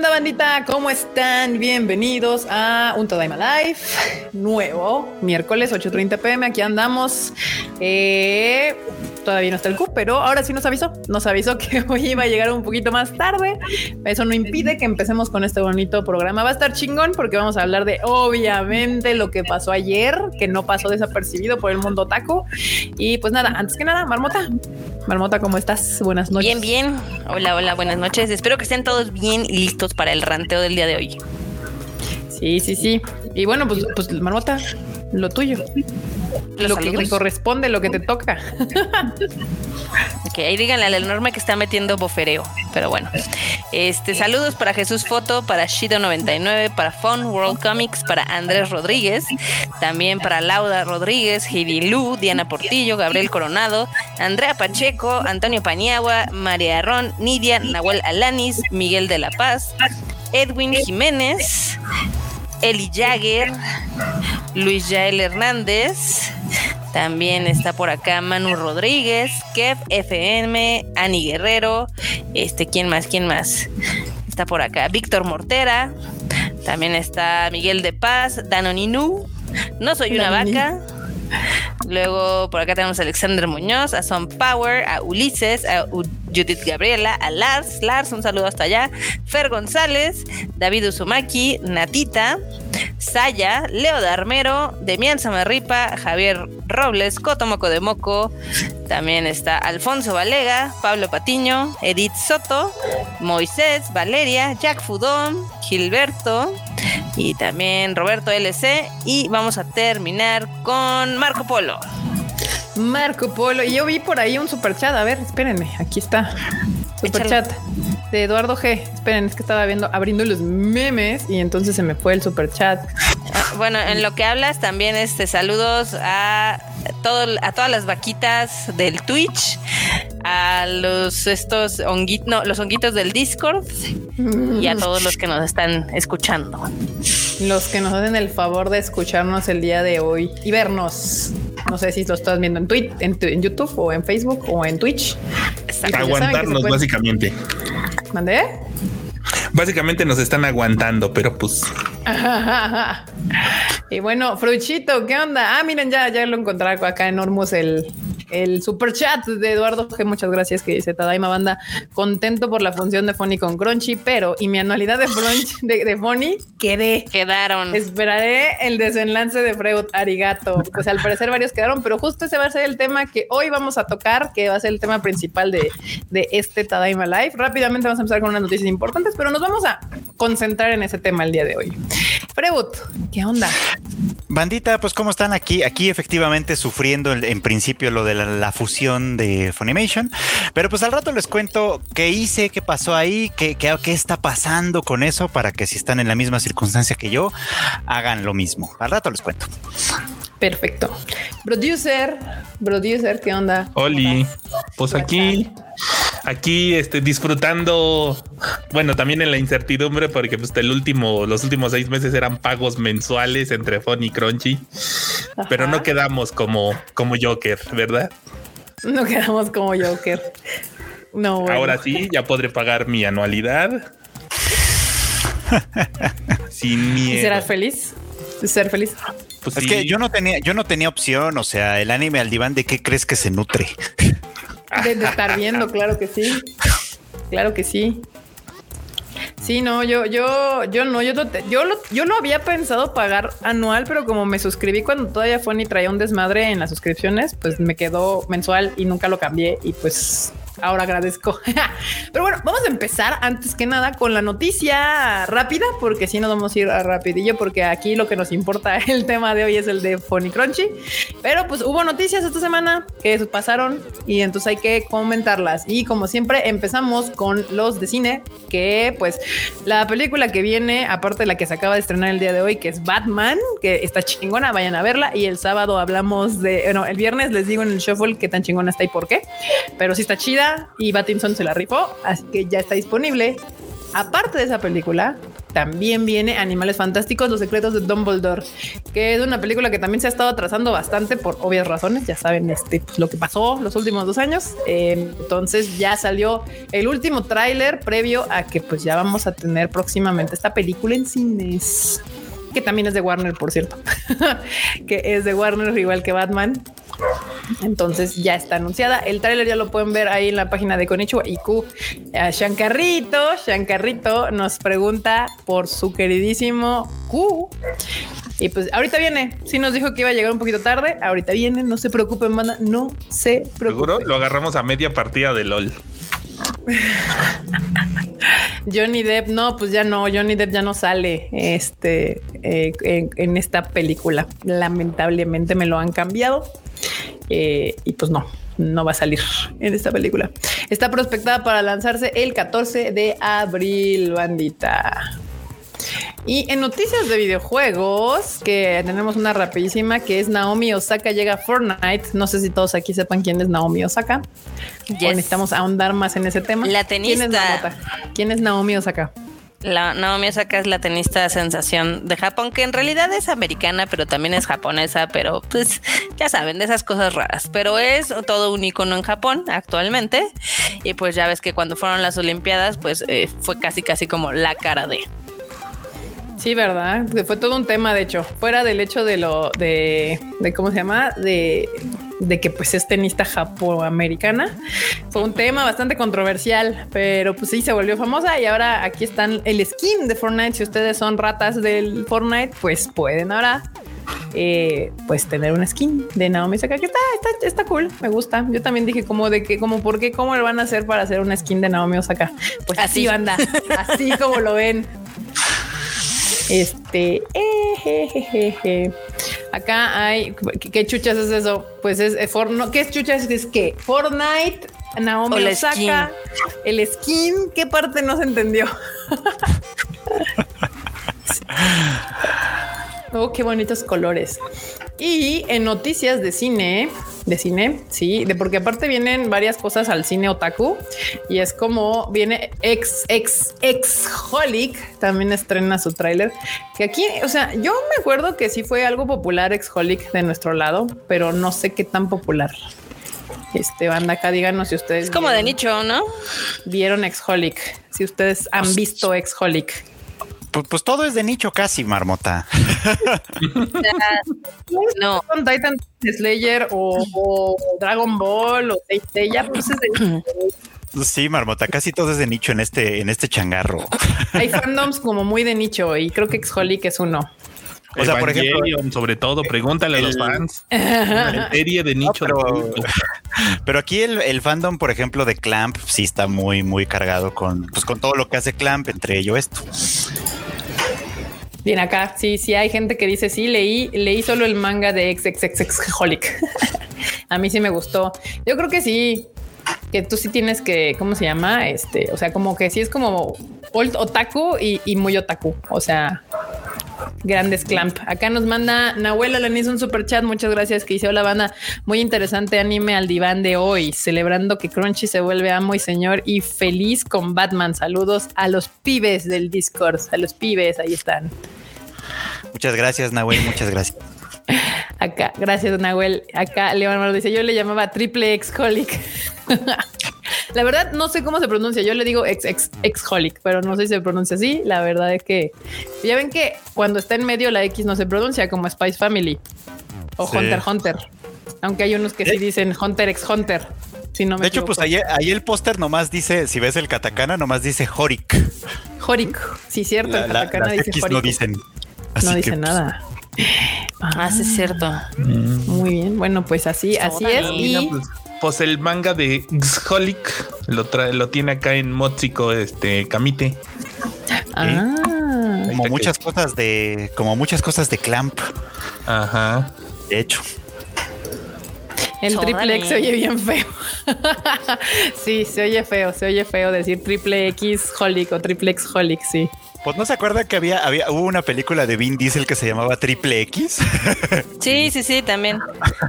onda, bandita? ¿Cómo están? Bienvenidos a un Todaima Live nuevo, miércoles 8:30 pm. Aquí andamos. Eh, todavía no está el Q, pero ahora sí nos avisó. Nos avisó que hoy iba a llegar un poquito más tarde. Eso no impide que empecemos con este bonito programa. Va a estar chingón porque vamos a hablar de, obviamente, lo que pasó ayer, que no pasó desapercibido por el mundo taco. Y pues nada, antes que nada, Marmota. Marmota, ¿cómo estás? Buenas noches. Bien, bien. Hola, hola, buenas noches. Espero que estén todos bien y listos para el ranteo del día de hoy. Sí, sí, sí. Y bueno, pues, pues Marmota, lo tuyo. lo que te corresponde, lo que te toca. ok, ahí díganle al enorme que está metiendo bofereo. Pero bueno. Este, saludos para Jesús Foto, para Shido99, para Fun World Comics, para Andrés Rodríguez, también para Lauda Rodríguez, Heidi Lu, Diana Portillo, Gabriel Coronado, Andrea Pacheco, Antonio Paniagua, María Ron, Nidia, Nahuel Alanis, Miguel de la Paz, Edwin Jiménez, Eli Jagger, Luis Yael Hernández, también está por acá Manu Rodríguez, Kev FM, Ani Guerrero, este, ¿quién más? ¿Quién más? Está por acá Víctor Mortera, también está Miguel de Paz, Danoninu, No Soy una Vaca. Luego por acá tenemos a Alexander Muñoz, a Son Power, a Ulises, a Judith Gabriela, a Lars, Lars, un saludo hasta allá, Fer González, David Uzumaki, Natita, Saya, Leo Darmero, Demian Samarripa, Javier Robles, Cotomoco de Moco, también está Alfonso Valega, Pablo Patiño, Edith Soto, Moisés, Valeria, Jack Fudón, Gilberto y también Roberto LC. Y vamos a terminar con Marco Polo. Marco Polo. Y yo vi por ahí un super chat. A ver, espérenme. Aquí está. Super chat de Eduardo G. Esperen, es que estaba viendo, abriendo los memes y entonces se me fue el super chat. Ah, bueno, en lo que hablas también este saludos a todo, a todas las vaquitas del Twitch, a los estos honguitos, no, los honguitos del Discord y a todos los que nos están escuchando. Los que nos hacen el favor de escucharnos el día de hoy y vernos. No sé si lo estás viendo en, Twitch, en, YouTube o en Facebook o en Twitch. Aguantarnos básicamente. ¿Mandé? Básicamente nos están aguantando, pero pues. y bueno, Fruchito, ¿qué onda? Ah, miren, ya, ya lo encontré acá en Ormus el, el super chat de Eduardo que muchas gracias que dice Tadaima Banda, contento por la función de Fonny con Crunchy, pero y mi anualidad de, de, de Fonny quedé. Quedaron. Esperaré el desenlace de Freud Arigato. Pues al parecer varios quedaron, pero justo ese va a ser el tema que hoy vamos a tocar, que va a ser el tema principal de, de este Tadaima Live. Rápidamente vamos a empezar con unas noticias importantes, pero nos vamos a concentrar en ese tema el día de hoy. Freud, ¿qué onda? Bandita, pues cómo están aquí, aquí efectivamente sufriendo en principio lo de la, fusión de Funimation, pero pues al rato les cuento qué hice, qué pasó ahí, qué, qué, está pasando con eso para que si están en la misma circunstancia que yo, hagan lo mismo. Al rato les cuento. Perfecto. Producer, producer, ¿qué onda? Oli, pues aquí aquí este, disfrutando, bueno, también en la incertidumbre, porque pues el último, los últimos seis meses eran pagos mensuales entre Fon y Crunchy, pero no quedamos como, como Joker, ¿verdad? No quedamos como Joker. No. Ahora sí, ya podré pagar mi anualidad. Sin miedo. ¿Y serás feliz? ¿Ser feliz? Pues es que yo no tenía, yo no tenía opción, o sea, el anime al diván, ¿de qué crees que se nutre? De, estar viendo, claro que sí. Claro que sí. Sí, no, yo, yo, yo no, yo, yo, lo, yo lo había pensado pagar anual, pero como me suscribí cuando todavía fue ni traía un desmadre en las suscripciones, pues me quedó mensual y nunca lo cambié y pues ahora agradezco. Pero bueno, vamos a empezar antes que nada con la noticia rápida, porque si no vamos a ir a rapidillo, porque aquí lo que nos importa el tema de hoy es el de Funny Crunchy. Pero pues hubo noticias esta semana que pasaron y entonces hay que comentarlas. Y como siempre empezamos con los de cine, que pues la película que viene, aparte de la que se acaba de estrenar el día de hoy, que es Batman, que está chingona, vayan a verla. Y el sábado hablamos de, bueno, el viernes les digo en el shuffle qué tan chingona está y por qué, pero sí está chida y Batinson se la rifó, así que ya está disponible. Aparte de esa película, también viene Animales Fantásticos, Los Secretos de Dumbledore, que es una película que también se ha estado atrasando bastante por obvias razones. Ya saben este, lo que pasó los últimos dos años. Eh, entonces ya salió el último tráiler previo a que pues ya vamos a tener próximamente esta película en cines que también es de Warner, por cierto, que es de Warner, igual que Batman. Entonces ya está anunciada. El tráiler ya lo pueden ver ahí en la página de Konichiwa IQ. A Shankarrito, Shankarrito nos pregunta por su queridísimo Q. Y pues ahorita viene. Sí nos dijo que iba a llegar un poquito tarde. Ahorita viene. No se preocupen, manda. No se preocupen. Seguro lo agarramos a media partida de LOL. Johnny Depp, no, pues ya no, Johnny Depp ya no sale este eh, en, en, esta película. Lamentablemente me lo han cambiado eh, y pues no, no va a salir en esta película. Está prospectada para lanzarse el 14 de abril, bandita. Y en noticias de videojuegos, que tenemos una rapidísima, que es Naomi Osaka llega a Fortnite. No sé si todos aquí sepan quién es Naomi Osaka. Yes. O necesitamos ahondar más en ese tema. La tenista. ¿Quién es, ¿Quién es Naomi Osaka? La Naomi Osaka es la tenista sensación de Japón, que en realidad es americana, pero también es japonesa, pero pues ya saben, de esas cosas raras. Pero es todo un icono en Japón actualmente. Y pues ya ves que cuando fueron las Olimpiadas, pues eh, fue casi casi como la cara de. Sí, verdad. Fue todo un tema, de hecho, fuera del hecho de lo de, de cómo se llama, de, de que pues es tenista japoamericana. Fue un tema bastante controversial, pero pues sí se volvió famosa y ahora aquí están el skin de Fortnite. Si ustedes son ratas del Fortnite, pues pueden ahora eh, pues tener una skin de Naomi Osaka que está, está, está cool, me gusta. Yo también dije como de que, como por qué, cómo lo van a hacer para hacer una skin de Naomi Osaka. Pues así, banda, así como lo ven. Este, eh, acá hay, ¿qué, ¿qué, chuchas es eso? Pues es, es for, no, ¿qué es chuchas? Es que Fortnite, Naomi Osaka, el skin, ¿qué parte no se entendió? oh, qué bonitos colores. Y en noticias de cine, de cine, sí, de porque aparte vienen varias cosas al cine otaku y es como viene ex, ex, ex Holic, también estrena su tráiler. Que aquí, o sea, yo me acuerdo que sí fue algo popular ex Holic de nuestro lado, pero no sé qué tan popular. Este banda acá, díganos si ustedes. Es como vieron, de nicho, ¿no? Vieron ex Holic, si ustedes han visto ex Holic. Pues, pues, todo es de nicho casi, marmota. no. Con Titan Slayer o, o, Dragon Ball o Seiya, pues es de Sí, marmota, casi todo es de nicho en este, en este changarro. Hay fandoms como muy de nicho y creo que Exholic es uno. O sea, por ejemplo, sobre todo, pregúntale el, a los fans. serie de nicho. No, pero, pero, aquí el, el, fandom, por ejemplo, de Clamp, sí está muy, muy cargado con, pues, con todo lo que hace Clamp, entre ello esto. Bien, acá sí, sí hay gente que dice sí, leí, leí solo el manga de XXXHolic. a mí sí me gustó. Yo creo que sí, que tú sí tienes que, ¿cómo se llama? Este, o sea, como que sí es como old otaku y, y muy otaku. O sea, grandes clamp. Acá nos manda Nahuel Alanis un super chat. Muchas gracias que hizo la banda. Muy interesante anime al diván de hoy, celebrando que Crunchy se vuelve amo y señor y feliz con Batman. Saludos a los pibes del Discord, a los pibes, ahí están. Muchas gracias, Nahuel. Muchas gracias. Acá, gracias, Nahuel. Acá León dice: Yo le llamaba triple ex holic. la verdad, no sé cómo se pronuncia. Yo le digo ex ex ex holic, pero no sé si se pronuncia así. La verdad es que ya ven que cuando está en medio la X no se pronuncia como Spice Family o sí. Hunter Hunter. Aunque hay unos que sí dicen Hunter ex Hunter. Si no me de hecho, equivoco. pues ahí, ahí el póster nomás dice, si ves el katakana, nomás dice Horik. Horik, sí, cierto. La, el katakana la, dice X Horik. no dicen. Así no dice que, nada. Ah, sí, es cierto. Muy bien. Bueno, pues así, así es. Y no, pues, el manga de Xholic lo trae, lo tiene acá en Motsico, este Kamite. ah, Como muchas cosas de, como muchas cosas de Clamp. Ajá. De hecho. El triple X se oye bien feo. sí, se oye feo, se oye feo decir triple X Holic o triple X Holic, sí. Pues no se acuerda que había, había, hubo una película de Vin Diesel que se llamaba Triple X. Sí, sí, sí, también.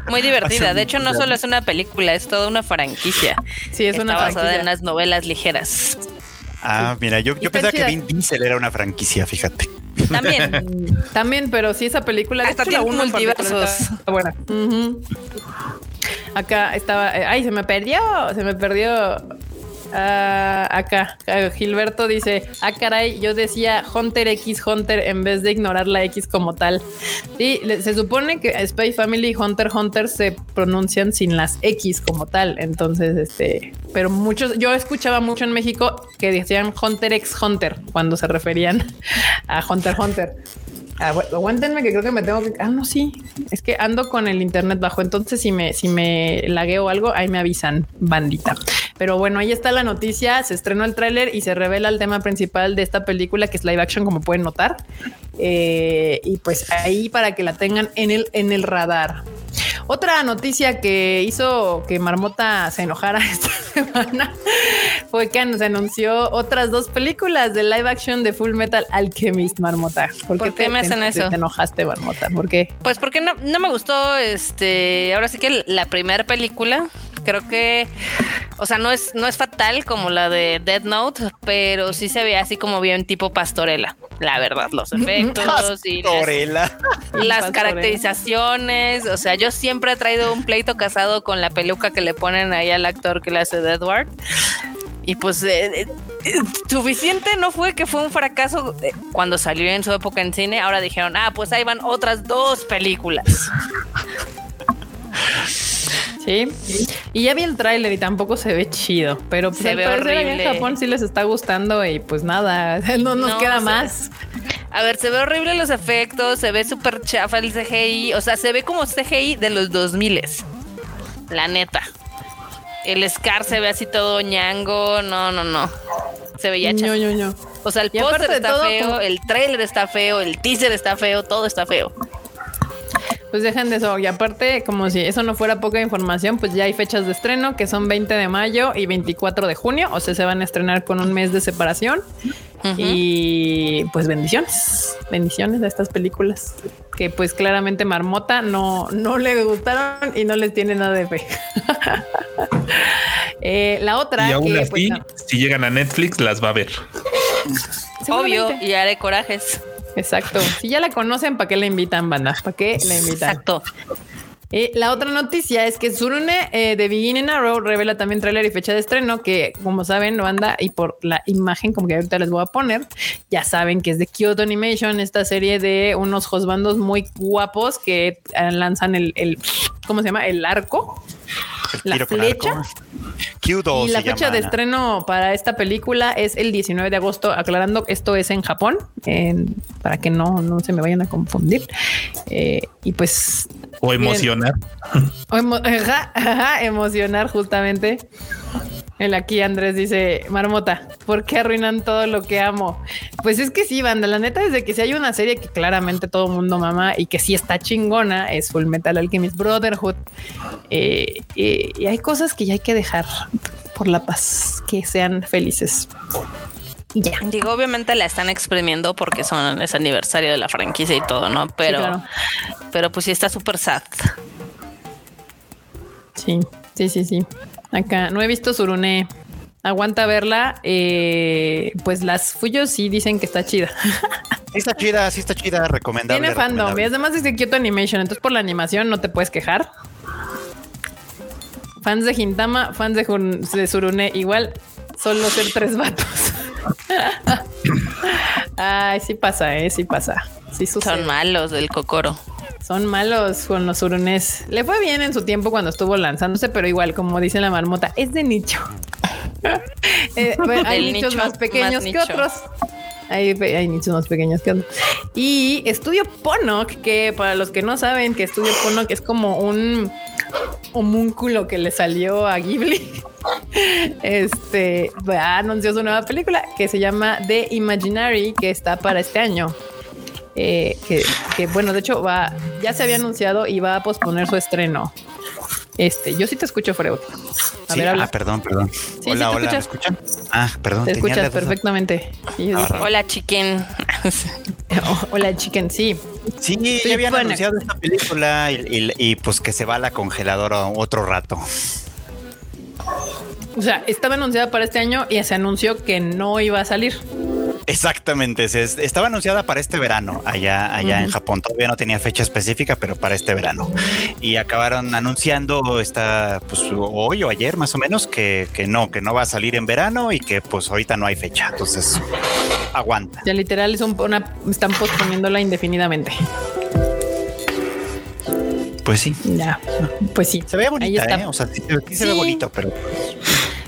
Muy divertida. De hecho, no solo es una película, es toda una franquicia. Sí, es Está una basada franquicia. en las novelas ligeras. Ah, mira, yo, yo pensaba que. Vin Diesel era una franquicia, fíjate. También. También, pero sí esa película. Hasta tiene particular multiversos. está buena. Acá estaba. eh, Ay, se me perdió. Se me perdió. Ah, acá, Gilberto dice, ah caray, yo decía Hunter X Hunter en vez de ignorar la X como tal. Sí, se supone que Spy Family y Hunter Hunter se pronuncian sin las X como tal. Entonces, este, pero muchos, yo escuchaba mucho en México que decían Hunter X Hunter cuando se referían a Hunter Hunter. Ah, aguántenme que creo que me tengo que. Ah, no, sí. Es que ando con el internet bajo. Entonces, si me, si me lagueo algo, ahí me avisan, bandita. Pero bueno, ahí está la noticia. Se estrenó el tráiler y se revela el tema principal de esta película, que es live action, como pueden notar. Eh, y pues ahí para que la tengan en el, en el radar. Otra noticia que hizo que Marmota se enojara esta semana fue que se anunció otras dos películas de live action de Full Metal Alchemist, Marmota. ¿Por qué te- me hacen te- eso? Te enojaste, Marmota. ¿Por qué? Pues porque no, no me gustó, este, ahora sí que la primera película, creo que, o sea, no es, no es fatal como la de Dead Note, pero sí se ve así como bien tipo pastorela, la verdad, los efectos y las, las caracterizaciones, o sea, yo siempre he traído un pleito casado con la peluca que le ponen ahí al actor que le hace de Edward. Y pues eh, eh, suficiente no fue que fue un fracaso eh, cuando salió en su época en cine. Ahora dijeron, ah, pues ahí van otras dos películas. Sí. Y ya vi el tráiler y tampoco se ve chido, pero pues, Se al ve horrible. en Japón sí les está gustando y pues nada, no nos No, queda más. A ver, se ve horrible los efectos, se ve súper chafa el CGI, o sea, se ve como CGI de los 2000 La neta. El Scar se ve así todo ñango, no, no, no. Se veía chafa. O sea, el póster está todo, feo, como- el trailer está feo, el teaser está feo, todo está feo. Pues dejen de eso. Y aparte, como si eso no fuera poca información, pues ya hay fechas de estreno que son 20 de mayo y 24 de junio. O sea, se van a estrenar con un mes de separación. Y pues bendiciones, bendiciones a estas películas que pues claramente Marmota no, no le gustaron y no les tiene nada de fe. Eh, la otra Y aún que, así, pues, no, si llegan a Netflix, las va a ver. Obvio, y haré corajes. Exacto. Si ya la conocen, ¿para qué la invitan, banda? ¿Para qué la invitan? Exacto. Eh, la otra noticia es que Surune eh, de Beginning Arrow revela también tráiler y fecha de estreno que, como saben, banda, y por la imagen como que ahorita les voy a poner, ya saben que es de Kyoto Animation, esta serie de unos josbandos muy guapos que eh, lanzan el, el, ¿cómo se llama? El arco, la flecha. arco. Q2 Y la fecha llama, de Ana. estreno para esta película es el 19 de agosto, aclarando que esto es en Japón, en- para que no, no se me vayan a confundir. Eh, y pues O emocionar. o emo- ajá, ajá, emocionar justamente. El aquí Andrés dice, Marmota, ¿por qué arruinan todo lo que amo? Pues es que sí, banda, la neta es de que si hay una serie que claramente todo el mundo mama y que sí está chingona, es Full Metal Alchemist Brotherhood. Eh, eh, y hay cosas que ya hay que dejar por la paz, que sean felices. Y ya. Digo, obviamente la están exprimiendo porque son es aniversario de la franquicia y todo, ¿no? Pero, claro. pero pues sí está súper sad. Sí, sí, sí, sí. Acá no he visto Surune. Aguanta verla. Eh, pues las Fuyos sí dicen que está chida. Sí está chida, sí está chida, recomendable. Tiene fandom. recomendable. Y además es de Kyoto Animation. Entonces, por la animación no te puedes quejar. Fans de Hintama, fans de, Jun- de Surune, igual solo ser tres vatos. Ay, sí pasa, eh, sí pasa. Sí sucede. Son malos del cocoro. Son malos con los surunes. Le fue bien en su tiempo cuando estuvo lanzándose, pero igual, como dice la marmota, es de nicho. Eh, bueno, hay nichos nicho más pequeños más que nicho. otros. Hay, hay nichos más pequeños que otros. Y Estudio Ponok, que para los que no saben que Estudio Ponok es como un homúnculo que le salió a Ghibli. Este anunció su nueva película que se llama The Imaginary, que está para este año. Eh, que, que, bueno, de hecho va, ya se había anunciado y va a posponer su estreno. Este, yo sí te escucho, Freud. A Sí, ver, habla. ah, perdón, perdón. sí, hola, te hola, ¿me escuchas. escuchan? Ah, perdón. Te tenía escuchas perfectamente. Y yo dije, Hola, chicken. Hola, chicken. Sí, Sí, Estoy ya habían buena. anunciado esta película y, y- y, pues que se va a la congeladora otro rato. O sea, estaba anunciada para este año y se anunció que no iba a salir. Exactamente, se, estaba anunciada para este verano allá, allá en Japón. Todavía no tenía fecha específica, pero para este verano. Y acabaron anunciando esta, pues hoy o ayer más o menos, que, que no, que no va a salir en verano y que pues ahorita no hay fecha. Entonces, aguanta. Ya literal es una, están posponiéndola indefinidamente. Pues sí. Ya, pues sí. Se ve bonita, ¿eh? O sea, sí, se ve bonito, pero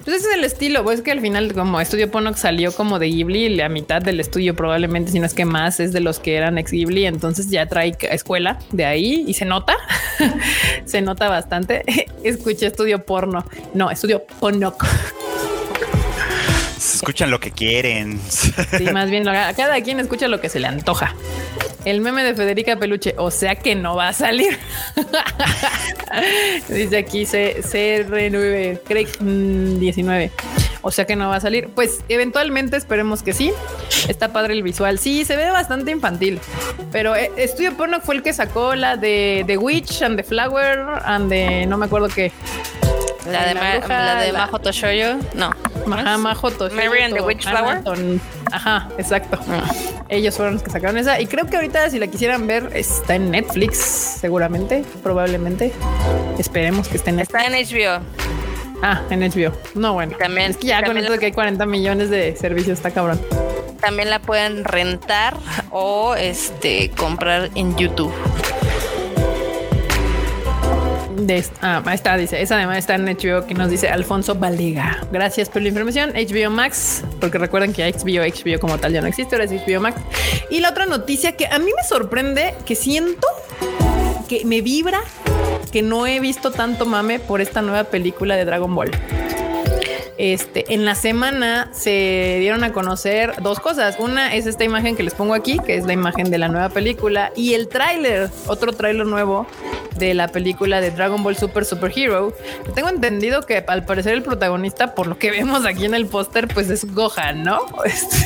pues ese es el estilo, pues que al final como Estudio Ponox salió como de Ghibli, la mitad del estudio probablemente, si no es que más, es de los que eran ex Ghibli, entonces ya trae escuela de ahí y se nota, se nota bastante. Escuché estudio porno, no, estudio Ponox. Escuchan lo que quieren. Sí, más bien cada quien escucha lo que se le antoja. El meme de Federica Peluche, o sea que no va a salir. Dice aquí CR9, Craig 19. O sea que no va a salir. Pues eventualmente esperemos que sí. Está padre el visual. Sí, se ve bastante infantil. Pero eh, Estudio Porno fue el que sacó la de The Witch and the Flower and the no me acuerdo qué. La de, la de Majo Toshoyo. No. Ajá, Majo Toshoyo. Mary and the Witch Flower. Ajá, exacto. Ah. Ellos fueron los que sacaron esa. Y creo que ahorita, si la quisieran ver, está en Netflix, seguramente, probablemente. Esperemos que esté en Está en HBO. Ah, en HBO. No, bueno. También, es que ya con esto de que hay 40 millones de servicios, está cabrón. También la pueden rentar o este comprar en YouTube ah, está, dice, esa además está en HBO que nos dice Alfonso Valega. Gracias por la información. HBO Max, porque recuerden que HBO, HBO como tal ya no existe, ahora es HBO Max. Y la otra noticia que a mí me sorprende, que siento que me vibra, que no he visto tanto mame por esta nueva película de Dragon Ball. Este, en la semana se dieron a conocer dos cosas. Una es esta imagen que les pongo aquí, que es la imagen de la nueva película, y el tráiler, otro tráiler nuevo de la película de Dragon Ball Super Super Hero. Tengo entendido que al parecer el protagonista, por lo que vemos aquí en el póster, pues es Gohan, ¿no? Este,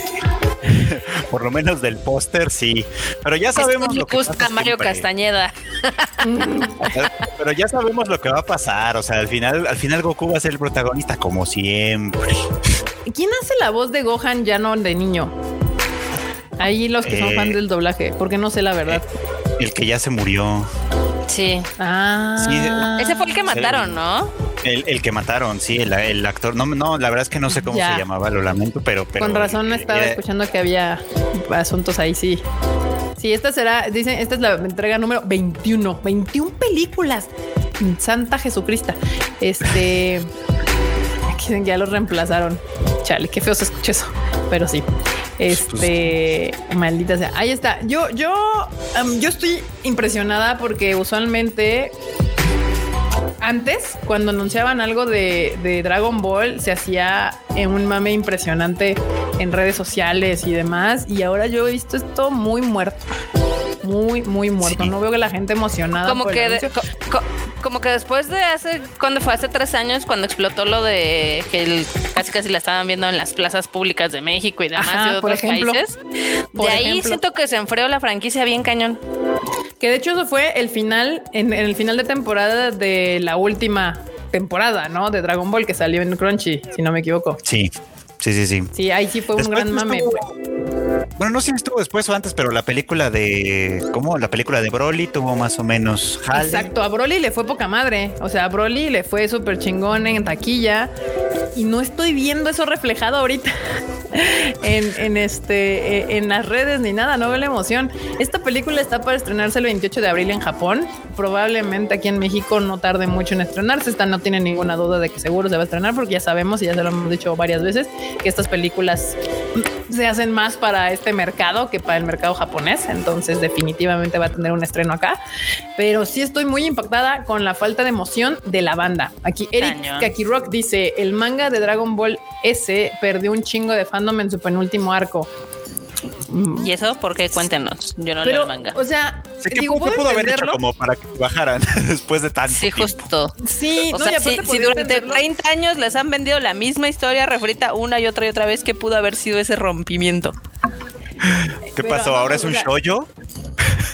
Por lo menos del póster, sí. Pero ya sabemos lo que gusta Mario Castañeda. Pero ya sabemos lo que va a pasar. O sea, al final, al final Goku va a ser el protagonista, como siempre. ¿Quién hace la voz de Gohan ya no de niño? Ahí los que son fan eh, del doblaje, porque no sé la verdad. El, que ya se murió. Sí. Ah. Ese fue el que mataron, ¿no? El, que mataron, sí, el, actor. No, no, la verdad es que no sé cómo se llamaba, lo lamento, pero. pero Con razón estaba escuchando que había asuntos ahí, sí. Sí, esta será, dicen, esta es la entrega número 21. 21 películas. Santa Jesucristo. Este. Dicen que ya lo reemplazaron. Chale, qué feo se escucha eso. Pero sí. Este, maldita sea. Ahí está. Yo, yo, yo estoy impresionada porque usualmente antes, cuando anunciaban algo de, Dragon Ball, se hacía en un mame impresionante en redes sociales y demás. Y ahora yo he visto esto muy muerto. Muy, muy muerto. No veo que la gente emocionada. Como que, como que después de hace, cuando fue hace tres años, cuando explotó lo de que casi casi la estaban viendo en las plazas públicas de México y demás de otros países, de ahí siento que se enfrió la franquicia bien cañón. Que de hecho eso fue el final, en, el final de temporada de la última temporada, ¿no? De Dragon Ball que salió en Crunchy, si no me equivoco. Sí, sí, sí, sí. Sí, ahí sí fue un gran mame. Bueno, no sé si estuvo después o antes, pero la película de. ¿Cómo? La película de Broly tuvo más o menos. Exacto, a Broly le fue poca madre. O sea, a Broly le fue súper chingón en taquilla. Y no estoy viendo eso reflejado ahorita en, este, eh, en las redes ni nada. No veo la emoción. Esta película está para estrenarse el 28 de abril en Japón. Probablemente aquí en México no tarde mucho en estrenarse. Esta no tiene ninguna duda de que seguro se va a estrenar porque ya sabemos y ya se lo hemos dicho varias veces que estas películas se hacen más para este mercado que para el mercado japonés. Entonces definitivamente va a tener un estreno acá. Pero sí estoy muy impactada con la falta de emoción de la banda. Aquí Eric Kakirock dice, el manga de Dragon Ball S perdió un chingo de fandom en su penúltimo arco. ¿Y eso por qué? Cuéntenos. Yo no leo el manga. O sea, digo, pudo haber hecho como para que bajaran después de tanto Sí, justo. Sí, o sea, si, durante 30 años les han vendido la misma historia referita una y otra y otra vez, ¿qué pudo haber sido ese rompimiento? ¿Qué pasó? ¿Ahora es un shoyo?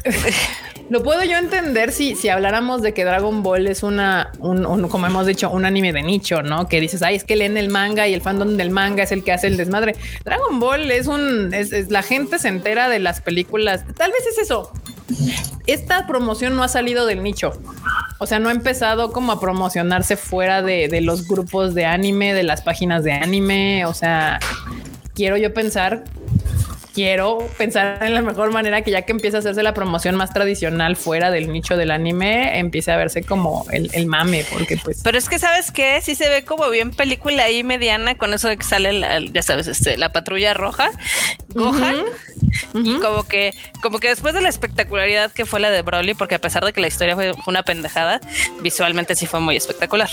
lo puedo yo entender si, si habláramos de que Dragon Ball es una, un, como hemos dicho, un anime de nicho, ¿no? Que dices, ay, es que leen el manga y el fandom del manga es el que hace el desmadre. Dragon Ball es un, es, la gente se entera de las películas. Tal vez es eso. Esta promoción no ha salido del nicho. O sea, no ha empezado como a promocionarse fuera de, de los grupos de anime, de las páginas de anime. O sea, quiero yo pensar quiero pensar en la mejor manera que ya que empieza a hacerse la promoción más tradicional fuera del nicho del anime, empiece a verse como el, mame, porque pues... Pero es que, ¿sabes qué? Sí se ve como bien película ahí mediana con eso de que sale, la, ya sabes, este, la patrulla roja, Gohan, y como que, como que después de la espectacularidad que fue la de Broly, porque a pesar de que la historia fue una pendejada, visualmente sí fue muy espectacular.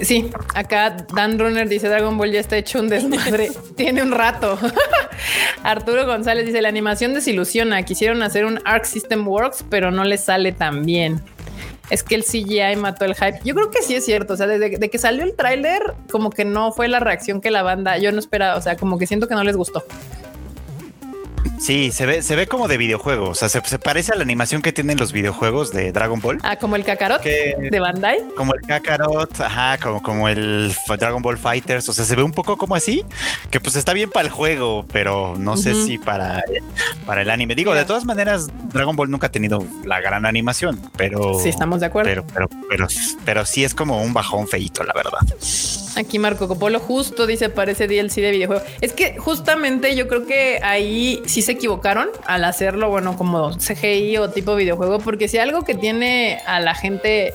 Sí, acá Dan Runner dice Dragon Ball ya está hecho un desmadre. Tiene un rato. Arturo González dice la animación desilusiona. Quisieron hacer un Arc System Works, pero no les sale tan bien. Es que el CGI mató el hype. Yo creo que sí es cierto. O sea, desde que salió el tráiler, como que no fue la reacción que la banda. Yo no esperaba. O sea, como que siento que no les gustó. Sí, se ve, se ve como de videojuego. O sea, se, parece a la animación que tienen los videojuegos de Dragon Ball. Ah, como el Kakarot de Bandai. Como el Kakarot, ajá, como, como el Dragon Ball Fighters. O sea, se ve un poco como así, que pues está bien para el juego, pero no sé si para, para el anime. Digo, de todas maneras, Dragon Ball nunca ha tenido la gran animación, pero. Sí, estamos de acuerdo. Pero, pero, pero, pero sí es como un bajón feito, la verdad. Aquí Marco Copolo justo dice parece DLC de videojuego. Es que justamente yo creo que ahí sí se equivocaron al hacerlo, bueno, como CGI o tipo videojuego, porque si algo que tiene a la gente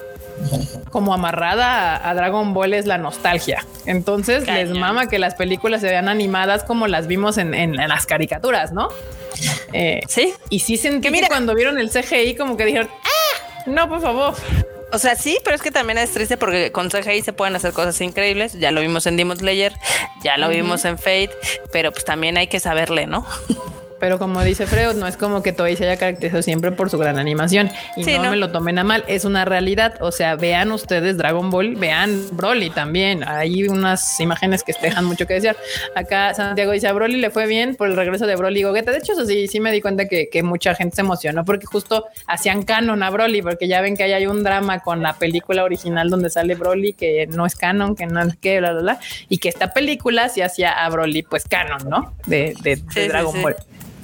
como amarrada a, Dragon Ball es la nostalgia. Entonces les mama que las películas se vean animadas como las vimos en, las caricaturas, ¿no? Eh, sí. Y sí sentí que, mira, cuando vieron el CGI como que dijeron, ah, no, por favor. O sea, sí, pero es que también es triste porque con CGI se pueden hacer cosas increíbles. Ya lo vimos en Demon Slayer, ya lo vimos en Fate, pero pues también hay que saberle, ¿no? Pero como dice Freud, no es como que Toei se haya caracterizado siempre por su gran animación. Y no, me lo tomen a mal, es una realidad. O sea, vean ustedes Dragon Ball, vean Broly también. Hay unas imágenes que dejan mucho que desear. Acá Santiago dice a Broly le fue bien por el regreso de Broly y Gogeta. De hecho, eso sí, sí me di cuenta que, mucha gente se emocionó porque justo hacían canon a Broly, porque ya ven que hay un drama con la película original donde sale Broly que no es canon, que no es que, bla, bla, bla. Y que esta película se hacía a Broly, pues canon, ¿no? De, Dragon Ball.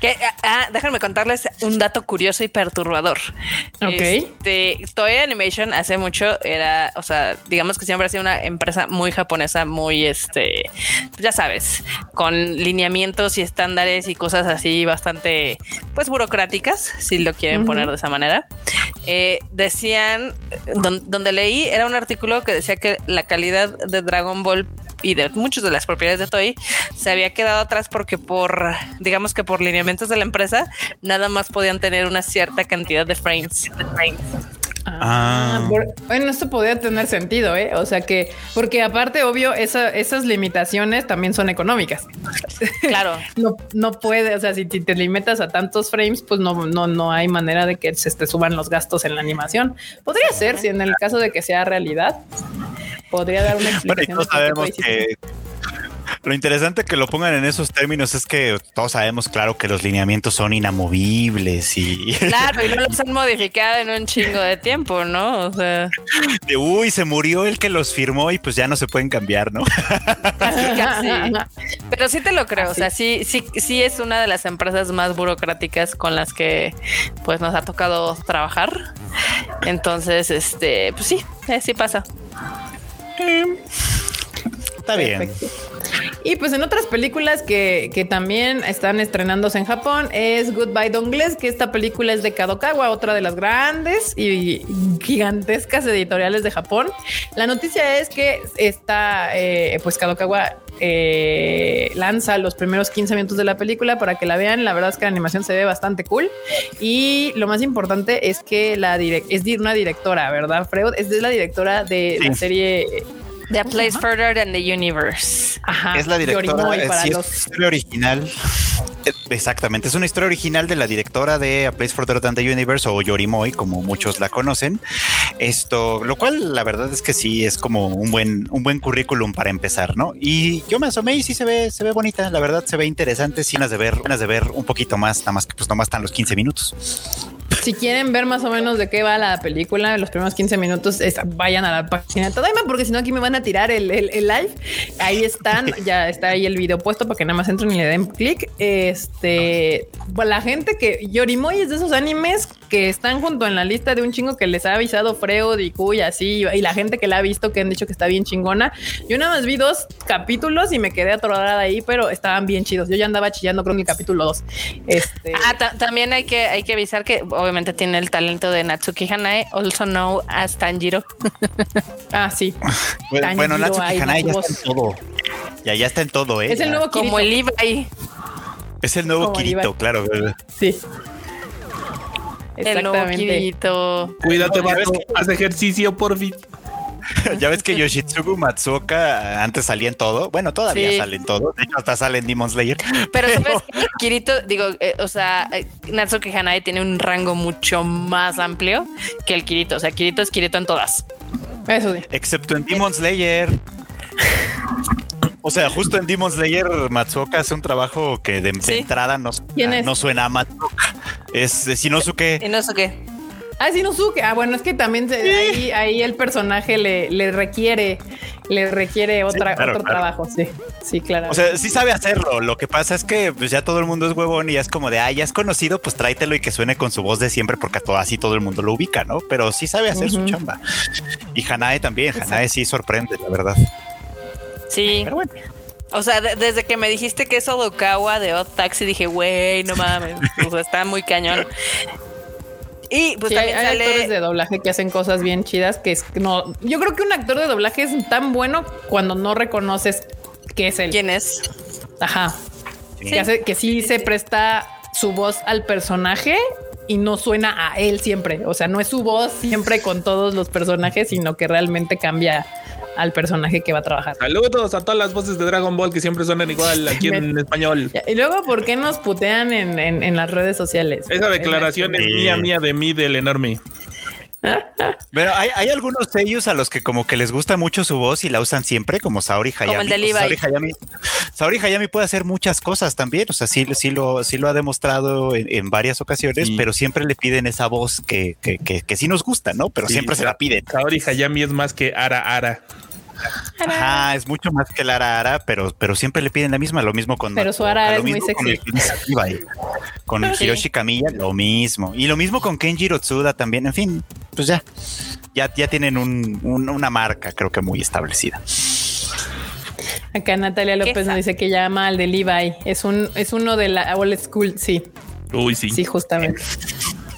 Que, ah, ah, déjenme contarles un dato curioso y perturbador. Ok. Este, Toei Animation hace mucho era, o sea, digamos que siempre ha sido una empresa muy japonesa, muy, este, ya sabes, con lineamientos y estándares y cosas así bastante, pues, burocráticas, si lo quieren poner de esa manera. Eh, decían, donde leí, era un artículo que decía que la calidad de Dragon Ball y de muchas de las propiedades de Toy se había quedado atrás porque por, digamos que por lineamientos de la empresa, nada más podían tener una cierta cantidad de frames. Ah, ah. bueno, esto podría tener sentido, ¿eh? O sea que, porque aparte, obvio, esas limitaciones también son económicas. Claro. no, no puede, o sea, si te limitas a tantos frames, pues no, no, no hay manera de que se te suban los gastos en la animación. Podría ser, si en el caso de que sea realidad, podría dar una explicación. Bueno, sabemos que lo interesante que lo pongan en esos términos es que todos sabemos, claro, que los lineamientos son inamovibles y. Claro, y no los han modificado en un chingo de tiempo, ¿no? O sea. De uy, se murió el que los firmó y pues ya no se pueden cambiar, ¿no? Pero sí te lo creo. O sea, sí, sí, sí es una de las empresas más burocráticas con las que pues nos ha tocado trabajar. Entonces, este, pues sí, eh, sí pasa. Está bien. Y pues en otras películas que, que, también están estrenándose en Japón es Goodbye Dongles, que esta película es de Kadokawa, otra de las grandes y gigantescas editoriales de Japón. La noticia es que está, eh, pues Kadokawa eh, lanza los primeros 15 minutos de la película para que la vean. La verdad es que la animación se ve bastante cool. Y lo más importante es que la es una directora, ¿verdad, Freud? Es la directora de la serie The Place Further Than the Universe. Ajá. Es la directora, para sí, es una historia original. Eh, Exactamente, es una historia original de la directora de A Place Further Than the Universe o Yorimoy, como muchos la conocen. Esto, lo cual la verdad es que sí es como un buen, un buen currículum para empezar, ¿no? Y yo me asomé y sí se ve, se ve bonita, la verdad se ve interesante, sí ganas de ver, ganas de ver un poquito más, nada más que pues nomás están los 15 minutos. Si quieren ver más o menos de qué va la película, los primeros 15 minutos, es- vayan a la página de Tadaima, porque si no aquí me van a tirar el, el- el live. Ahí están, ya está ahí el video puesto para que nada más entren y le den clic. Este, pues, la gente que Yorimoy es de esos animes que están junto en la lista de un chingo que les ha avisado Freud y Cuy así, y la gente que la ha visto que han dicho que está bien chingona. Yo nada más vi dos capítulos y me quedé atorada ahí, pero estaban bien chidos. Yo ya andaba chillando creo en el capítulo 2. Este, Ah, ta- también hay que, hay que avisar que obviamente tiene el talento de Natsuki Hanae, also known as Tanjiro. ah, sí. Bueno, Tanjiro bueno Natsuki ahí, Hanai ya está en todo. Ya, ya está en todo, ¿eh? Es el nuevo Como Kirito. el Levi. Es el nuevo como Kirito, Levi. claro. Sí. El nuevo Exactamente. Kirito. Cuídate, que- Haz ejercicio, por fin. ya ves que Yoshitsugu Matsuoka antes salía en todo. Bueno, todavía Sí. sale en todo. De hecho, hasta sale en Demon Slayer. Pero sabes qué? Kirito, digo, eh, o sea, eh, Natsuki Hanae tiene un rango mucho más amplio que el Kirito. O sea, Kirito es Kirito en todas. Eso sí. Excepto en Demon Slayer. O sea, justo en Demon Slayer, Matsuoka hace un trabajo que de, de Sí. entrada no, ¿Quién es? no suena a Matsuoka. Es. Y no sé qué. Ah, Shinosuke. Ah, bueno, es que también se- ahí, ahí el personaje le, le requiere, le requiere otra, claro, otro claro. trabajo. Sí, sí, claro. O sea, sí sabe hacerlo. Lo que pasa es que pues, ya todo el mundo es huevón y ya es como de, ah, ya es conocido, pues tráetelo y que suene con su voz de siempre porque a todo, así todo el mundo lo ubica, ¿no? Pero sí sabe hacer su chamba. Y Hanae también. Hanae sí sorprende, la verdad. Sí. Pero bueno. O sea, de- desde que me dijiste que es Odokawa de Odd Taxi, dije, güey, no mames. O sea, está muy cañón. Y pues Sí, también hay actores de doblaje que hacen cosas bien chidas que es que no. Yo creo que un actor de doblaje es tan bueno cuando no reconoces que es él. ¿Quién es? Ajá. Sí. Que, hace, que sí se presta su voz al personaje y no suena a él siempre. O sea, no es su voz siempre con todos los personajes, sino que realmente cambia al personaje que va a trabajar. Saludos a todas las voces de Dragon Ball que siempre suenan igual aquí en español. Y luego, ¿por qué nos putean en, en- en las redes sociales? Esa declaración es Sí. mía, mía, de mí, del enorme. Pero hay, hay algunos sellos a los que como que les gusta mucho su voz y la usan siempre, como Saori Hayami. Como el de O sea, Levi. Saori Hayami, Saori Hayami puede hacer muchas cosas también, o sea, sí, sí, lo, sí lo ha demostrado en, en varias ocasiones, Sí. pero siempre le piden esa voz que, que, que, que sí nos gusta, ¿no? Pero Sí, siempre se la piden. Saori Hayami es más que Ara Ara. Ajá, es mucho más que Lara Ara, pero, pero siempre le piden la misma, lo mismo con Pero su Makoto, Ara Ara lo es muy mismo con sexy. el Con el. Hiroshi Kamiya, lo mismo. Y lo mismo con Kenjiro Tsuda también. En fin, pues ya, ya, ya tienen un- un- una marca, creo que muy establecida. Acá Natalia López nos dice que llama al de Levi. Es un, es uno de la old school. Sí, Uy, sí. sí, justamente.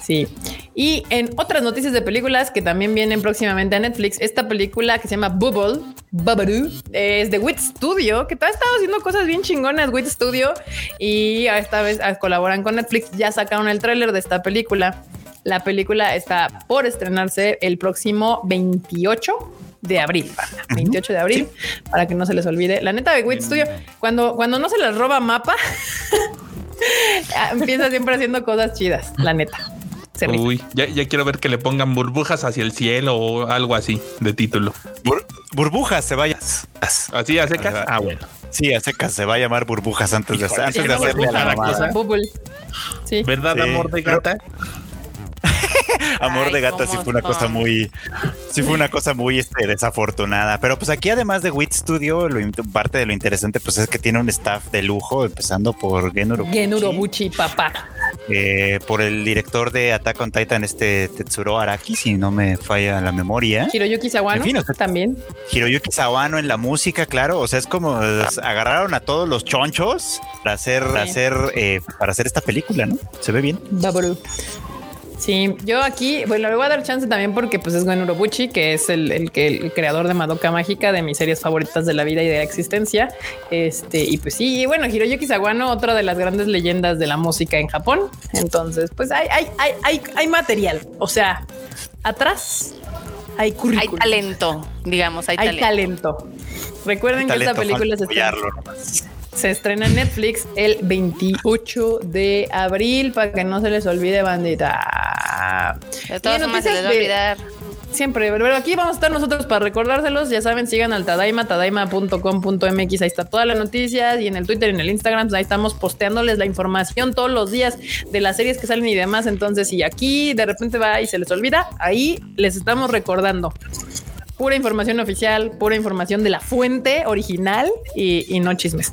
Sí. Y en otras noticias de películas que también vienen próximamente a Netflix, esta película que se llama Bubble, Bubble, es de Wit Studio, que ha estado haciendo cosas bien chingonas, Wit Studio, y esta vez ah, colaboran con Netflix, ya sacaron el tráiler de esta película. La película está por estrenarse el próximo 28 de abril, banda. 28 de abril, para que no se les olvide. La neta de Wit Studio, cuando, cuando no se les roba mapa, empieza siempre haciendo cosas chidas, la neta. Se rifa. Uy, ya, ya quiero ver que le pongan burbujas hacia el cielo o algo así de título. Bur- burbujas se vaya. Así a secas. Ajá. Ah, bueno. Sí, a secas se va a llamar burbujas antes de, antes hacerle a la mamada. cosa. Bubble. Sí. ¿Verdad, Sí, amor de pero- gata? Amor Ay, de gata sí fue una cosa muy, sí fue una cosa muy este, desafortunada. Pero pues aquí además de Wit Studio, lo parte de lo interesante pues es que tiene un staff de lujo, empezando por Genuro, Genuro Buchi, papá. eh, por el director de Attack on Titan, este Tetsuro Araki, si no me falla la memoria. Hiroyuki Sawano En fin, o sea, también. Hiroyuki Sawano en la música, claro. O sea, es como agarraron a todos los chonchos para hacer, hacer, eh, para hacer esta película, ¿no? Se ve bien. Babaru. Sí, yo aquí, bueno, le voy a dar chance también porque pues es Gwen Urobuchi, que es el, el que el creador de Madoka Mágica, de mis series favoritas de la vida y de la existencia. Este, y pues sí, y bueno, Hiroyuki Sawano, otra de las grandes leyendas de la música en Japón. Entonces, pues hay, hay, hay, hay, hay material. O sea, atrás hay currículum. Hay talento, digamos, hay, Hay talento. talento. Recuerden que esta película se nomás. Se estrena en Netflix el 28 de abril para que no se les olvide, bandita. De todas formas, se les va a olvidar. Siempre, pero aquí vamos a estar nosotros para recordárselos. Ya saben, sigan al Tadaima, tadaima.com.mx. Ahí está todas las noticias y en el Twitter y en el Instagram. pues Ahí estamos posteándoles la información todos los días de las series que salen y demás. Entonces, si aquí de repente va y se les olvida, ahí les estamos recordando. Pura información oficial, pura información de la fuente original y, y no chismes.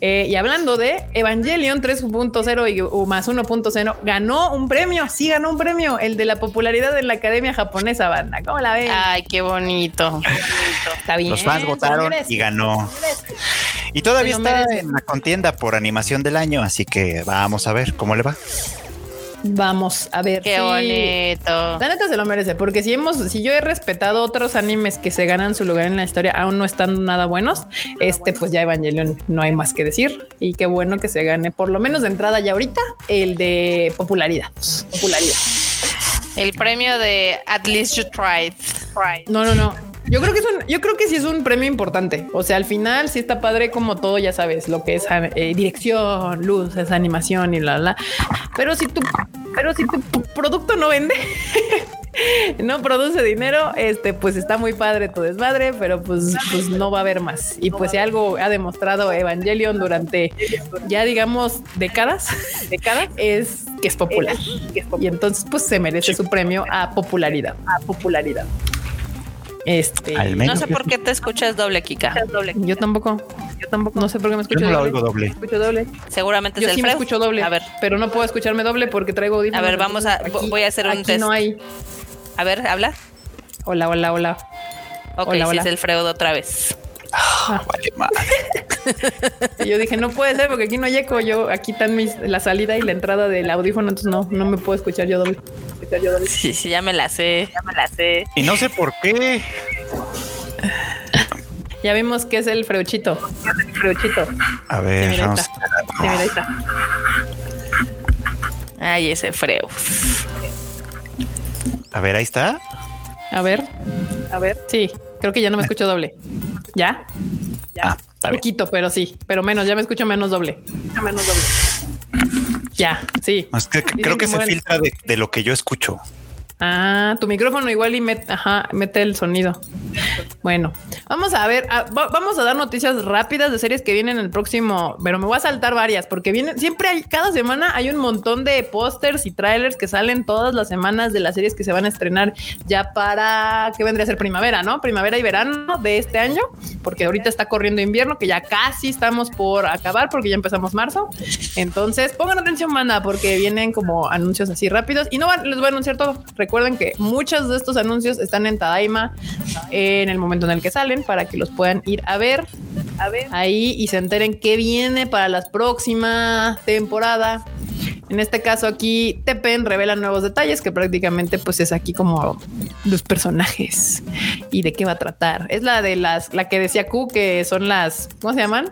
Eh, y hablando de Evangelion 3.0 y o más 1.0, ganó un premio. Sí, ganó un premio, el de la popularidad en la academia japonesa, banda. ¿Cómo la ven? Ay, qué bonito. Está bien. Los fans votaron y ganó. Y todavía está en la contienda por animación del año, así que vamos a ver cómo le va. Vamos a ver. Qué sí. bonito. La neta se lo merece, porque si hemos, si yo he respetado otros animes que se ganan su lugar en la historia, aún no están nada buenos, este, pues ya Evangelion no hay más que decir. Y qué bueno que se gane, por lo menos de entrada ya ahorita, el de popularidad. Popularidad. El premio de At least you tried. No, no, no. Yo creo que es un, yo creo que sí es un premio importante. O sea, al final sí está padre como todo, ya sabes, lo que es eh, dirección, luces, animación y la la. Pero si tu, pero si tu producto no vende, no produce dinero, este, pues está muy padre tu desmadre, pero pues, pues no va a haber más. Y pues si algo ha demostrado Evangelion durante ya digamos décadas, décadas, es que es popular. Y entonces pues se merece su premio a popularidad, a popularidad. Este, Al No menos sé por qué te escuchas doble, Kika. yo tampoco. Yo tampoco. No sé por qué me yo escucho no la doble. oigo doble. Escucho doble. Seguramente Yo es el sí me escucho doble. A ver, pero no puedo escucharme doble porque traigo audífonos. A ver, vamos a- Entonces, voy a hacer un aquí test. no hay. a ver, habla. Hola, hola, hola. Ok, Hola, sí hola. es el Freud otra vez. Vale, madre. Y yo dije, no puede ser porque aquí no hay eco. Yo aquí están mis, la salida y la entrada del audífono, entonces no, no me puedo escuchar yo doble. Escuchar yo doble. Sí, sí, ya me la sé. Ya me la sé. Y no sé por qué. Ya vimos que es el freuchito. Freuchito. A Sí, ver, mira, ahí vamos. está. Sí, mira, ahí está. Ay, ese Freud. A ver, ahí está. A ver. A ver. Sí, creo que ya no me escucho doble. ¿Ya? Ah, está bien. Poquito, pero sí. Pero menos, ya me escucho menos doble. Menos doble. Ya, sí. Es que creo que que se filtra de, de lo que yo escucho. Ah, tu micrófono igual y ajá, mete el sonido. Bueno, vamos a ver, ah, va- vamos a dar noticias rápidas de series que vienen el próximo, pero me voy a saltar varias porque vienen, siempre hay, cada semana hay un montón de pósters y trailers que salen todas las semanas de las series que se van a estrenar ya para, ¿qué vendría a ser primavera, no? Primavera y verano de este año, porque ahorita está corriendo invierno, que ya casi estamos por acabar porque ya empezamos marzo. Entonces, pongan atención, manda, porque vienen como anuncios así rápidos y no van- les voy a anunciar todo. Recuerden que muchos de estos anuncios están en Tadaima en el momento en el que salen para que los puedan ir a ver, a ver ahí y se enteren qué viene para la próxima temporada. En este caso aquí Tepen revela nuevos detalles que prácticamente pues es aquí como los personajes y de qué va a tratar. Es la de las la que decía Q que son las ¿cómo se llaman?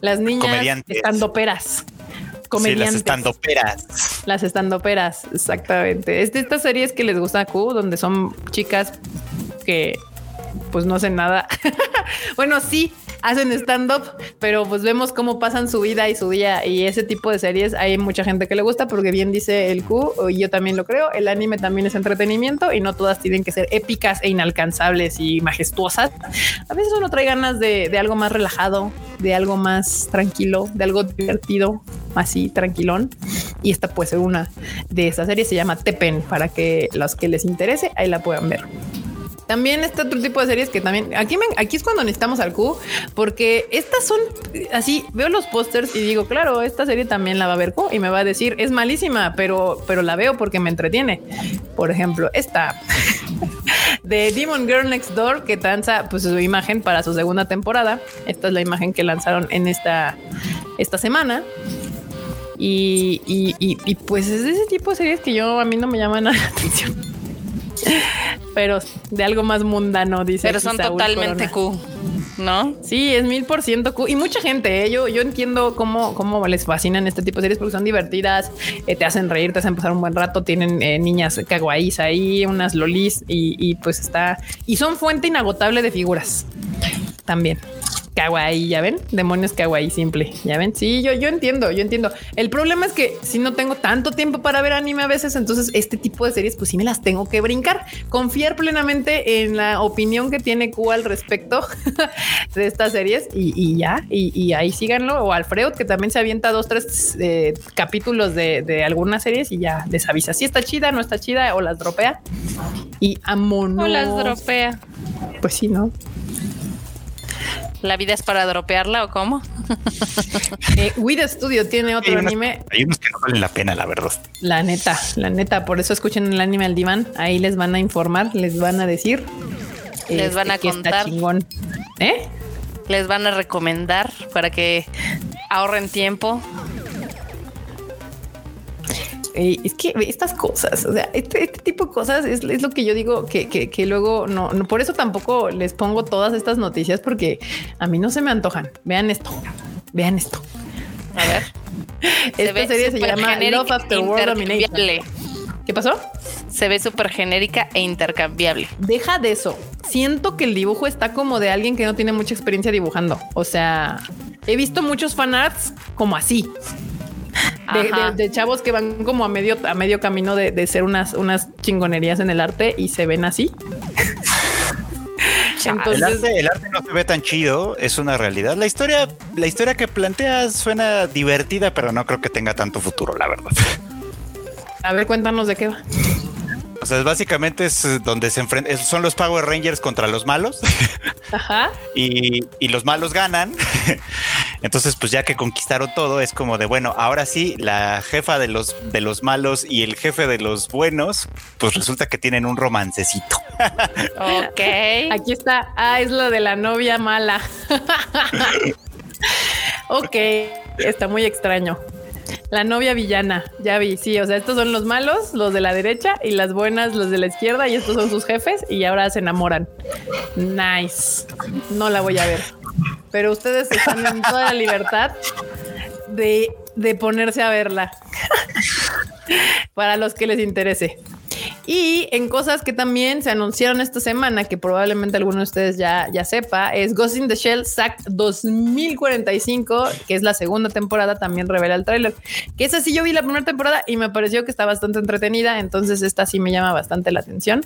Las niñas Comediantes. Sí, las estandoperas. Las estandoperas, exactamente. Es de estas series que les gusta a Q, donde son chicas que pues no hacen nada. bueno, sí, hacen stand-up, pero pues vemos cómo pasan su vida y su día y ese tipo de series hay mucha gente que le gusta porque bien dice el Q y yo también lo creo, el anime también es entretenimiento y no todas tienen que ser épicas e inalcanzables y majestuosas. A veces uno trae ganas de, de algo más relajado, de algo más tranquilo, de algo divertido, así tranquilón. Y esta puede ser una de esas series, se llama Tepen, para que los que les interese ahí la puedan ver. También este otro tipo de series que también aquí aquí es cuando necesitamos al Q, porque estas son así. Veo los pósters y digo, claro, esta serie también la va a ver Q y me va a decir es malísima, pero, pero la veo porque me entretiene. Por ejemplo, esta de Demon Girl Next Door que lanza pues su imagen para su segunda temporada. Esta es la imagen que lanzaron en esta esta semana. Y, y, pues es ese tipo de series que yo a mí no me llaman la atención. Pero de algo más mundano, dice. Pero son Saúl totalmente Corona. Q. ¿no? Sí, es mil por ciento. Y mucha gente, ¿eh? yo, yo entiendo cómo, cómo les fascinan este tipo de series porque son divertidas, eh, te hacen reír, te hacen pasar un buen rato, tienen eh, niñas kawaiis ahí, unas lolis y, y pues está... Y son fuente inagotable de figuras también kawaii, ya ven, demonios kawaii simple, ya ven. Sí, yo, yo entiendo, yo entiendo. El problema es que si no tengo tanto tiempo para ver anime a veces, entonces este tipo de series, pues sí me las tengo que brincar. Confiar plenamente en la opinión que tiene Q al respecto de estas series y, ya, y, ahí síganlo. O Alfredo, que también se avienta dos, tres eh, capítulos de, algunas series y ya les avisa si está chida, no está chida o las dropea. Y amo O las dropea. Pues sí, ¿no? ¿La vida es para dropearla o cómo? eh, Studio tiene otro anime. Hay unos que no valen la pena, la verdad. La neta, la neta. Por eso escuchen el anime al diván. Ahí les van a informar, les van a decir. Les van a este, contar. chingón. ¿Eh? Les van a recomendar para que ahorren tiempo eh, es que estas cosas, o sea, este, este tipo de cosas es, lo que yo digo que, que, luego no, no, por eso tampoco les pongo todas estas noticias porque a mí no se me antojan. Vean esto, vean esto. A ver. Esta serie se llama Love After World Domination. ¿Qué pasó? Se ve súper genérica e intercambiable. Deja de eso. Siento que el dibujo está como de alguien que no tiene mucha experiencia dibujando. O sea, he visto muchos fanarts como así de, chavos que van como a medio, a medio camino de, ser unas, unas chingonerías en el arte y se ven así. Entonces, el, arte, no se ve tan chido, es una realidad. La historia, la historia que planteas suena divertida, pero no creo que tenga tanto futuro, la verdad. A ver, cuéntanos de qué va. O sea, básicamente es donde se enfrentan, son los Power Rangers contra los malos. Ajá. Y, y los malos ganan. Entonces, pues ya que conquistaron todo, es como de bueno, ahora sí, la jefa de los de los malos y el jefe de los buenos, pues resulta que tienen un romancecito. ok. Aquí está. Ah, es lo de la novia mala. ok, está muy extraño. La novia villana, ya vi, sí, o sea, estos son los malos, los de la derecha y las buenas, los de la izquierda y estos son sus jefes y ahora se enamoran. Nice. No la voy a ver. Pero ustedes están en toda la libertad de, de ponerse a verla. Para los que les interese. Y en cosas que también se anunciaron esta semana, que probablemente alguno de ustedes ya, ya sepa, es Ghost in the Shell SAC 2045, que es la segunda temporada, también revela el tráiler. Que esa sí yo vi la primera temporada y me pareció que está bastante entretenida, entonces esta sí me llama bastante la atención.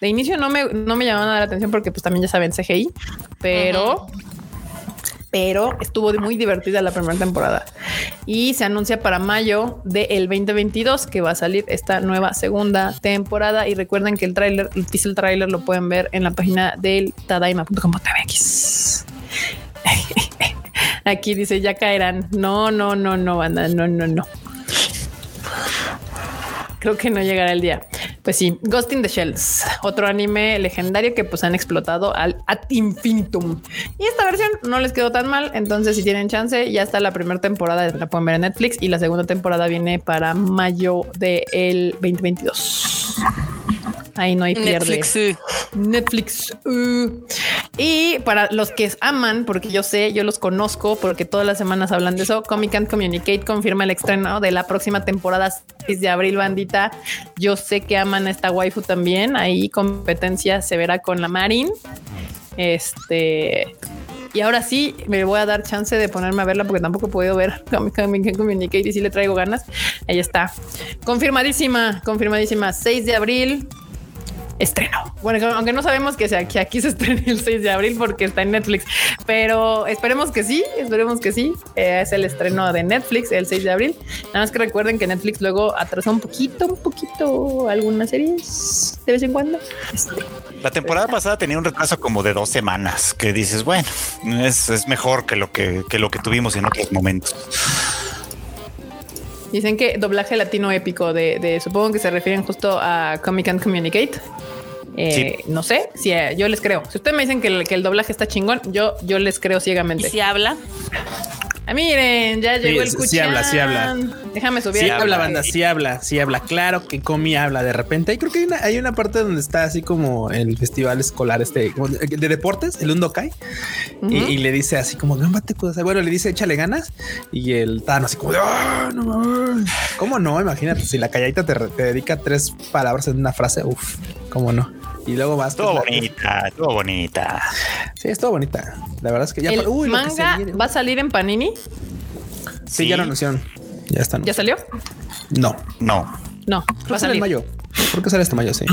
De inicio no me, no me llamaba la atención porque pues también ya saben CGI, pero pero estuvo muy divertida la primera temporada y se anuncia para mayo del 2022 que va a salir esta nueva segunda temporada y recuerden que el tráiler, el teaser tráiler lo pueden ver en la página del tadaima.com.mx. Aquí dice ya caerán. No, no, no, no, banda, no, no, no creo que no llegará el día. Pues sí, Ghost in the Shells, otro anime legendario que pues han explotado al ad infinitum. Y esta versión no les quedó tan mal, entonces si tienen chance, ya está la primera temporada, la pueden ver en Netflix y la segunda temporada viene para mayo del 2022. Ahí no hay pierde. Netflix. Netflix. Uh. Y para los que aman, porque yo sé, yo los conozco, porque todas las semanas hablan de eso, Comic Can't Communicate confirma el estreno de la próxima temporada 6 de abril, bandita. Yo sé que aman a esta waifu también. Ahí competencia se verá con la Marin. Este. Y ahora sí me voy a dar chance de ponerme a verla porque tampoco he podido ver Comic Can't Communicate y si le traigo ganas. Ahí está. Confirmadísima, confirmadísima. 6 de abril estreno. Bueno, aunque no sabemos que, sea, que aquí se estrene el 6 de abril porque está en Netflix, pero esperemos que sí, esperemos que sí. Eh, es el estreno de Netflix el 6 de abril. Nada más que recuerden que Netflix luego atrasa un poquito, un poquito algunas series de vez en cuando. Este, La temporada pasada tenía un retraso como de dos semanas que dices, bueno, es, es mejor que lo que, que lo que tuvimos en otros momentos. Dicen que doblaje latino épico de, supongo que se refieren justo a Comic and Communicate. Eh, no sé si eh, yo les creo. Si ustedes me dicen que el, que el, doblaje está chingón, yo, yo les creo ciegamente. ¿Y si habla? Ah, miren, ya llegó el sí Kuchan. habla, sí habla. Déjame subir. Sí habla, banda, sí habla, sí habla. Claro que Comi habla de repente. Y creo que hay una, hay una parte donde está así como el festival escolar este de, de deportes, el Undokai, y, y le dice así como, "Gámbate, kudasai". bueno, le dice échale ganas y el Tano así como, "Ah, no mames". ¿Cómo no? Imagínate, si la calladita te, te dedica tres palabras en una frase, uff, cómo no. Y luego vas. Estuvo pues, la- bonita, estuvo bonita. Sí, estuvo bonita. La verdad es que ya. el uy, se manga va a salir en Panini. Sí, ya lo anunciaron. Ya están. ¿Ya salió? No, No. No, Creo va a sale en salir. mayo. Creo que sale este mayo, sí.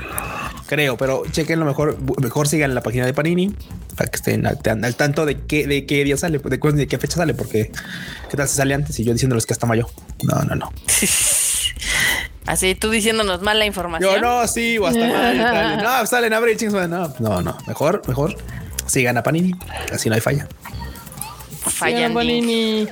Creo, pero chequen lo mejor, mejor sigan la página de Panini para que estén al, tan- al tanto de qué, de qué día sale, de, de qué fecha sale, porque qué tal si sale antes y yo diciéndoles que hasta mayo. No, no, no. Así tú diciéndonos mal la información. Yo no, sí, o hasta sale. No, sale en abril, chingos. No, no, no. Mejor, mejor sigan a Panini. Así no hay falla. Fallan. Señor Bonini.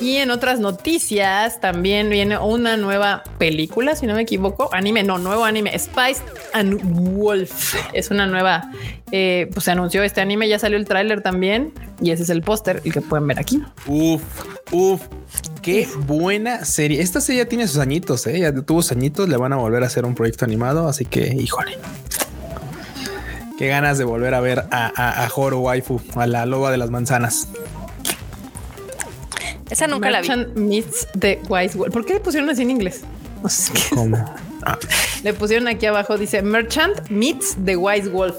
Y en otras noticias también viene una nueva película, si no me equivoco, anime, no, nuevo anime, Spice and Wolf. Es una nueva, eh, pues se anunció este anime, ya salió el tráiler también y ese es el póster, el que pueden ver aquí. Uf, uf. Qué buena serie. Esta serie ya tiene sus añitos, ¿eh? ya tuvo sus añitos. Le van a volver a hacer un proyecto animado. Así que, híjole. Qué ganas de volver a ver a, a, a Horo Waifu, a la loba de las manzanas. Esa nunca la vi. Merchant Meets the Wise Wolf. ¿Por qué le pusieron así en inglés? No sé. ¿Cómo? Ah, Le pusieron aquí abajo, dice Merchant Meets the Wise Wolf.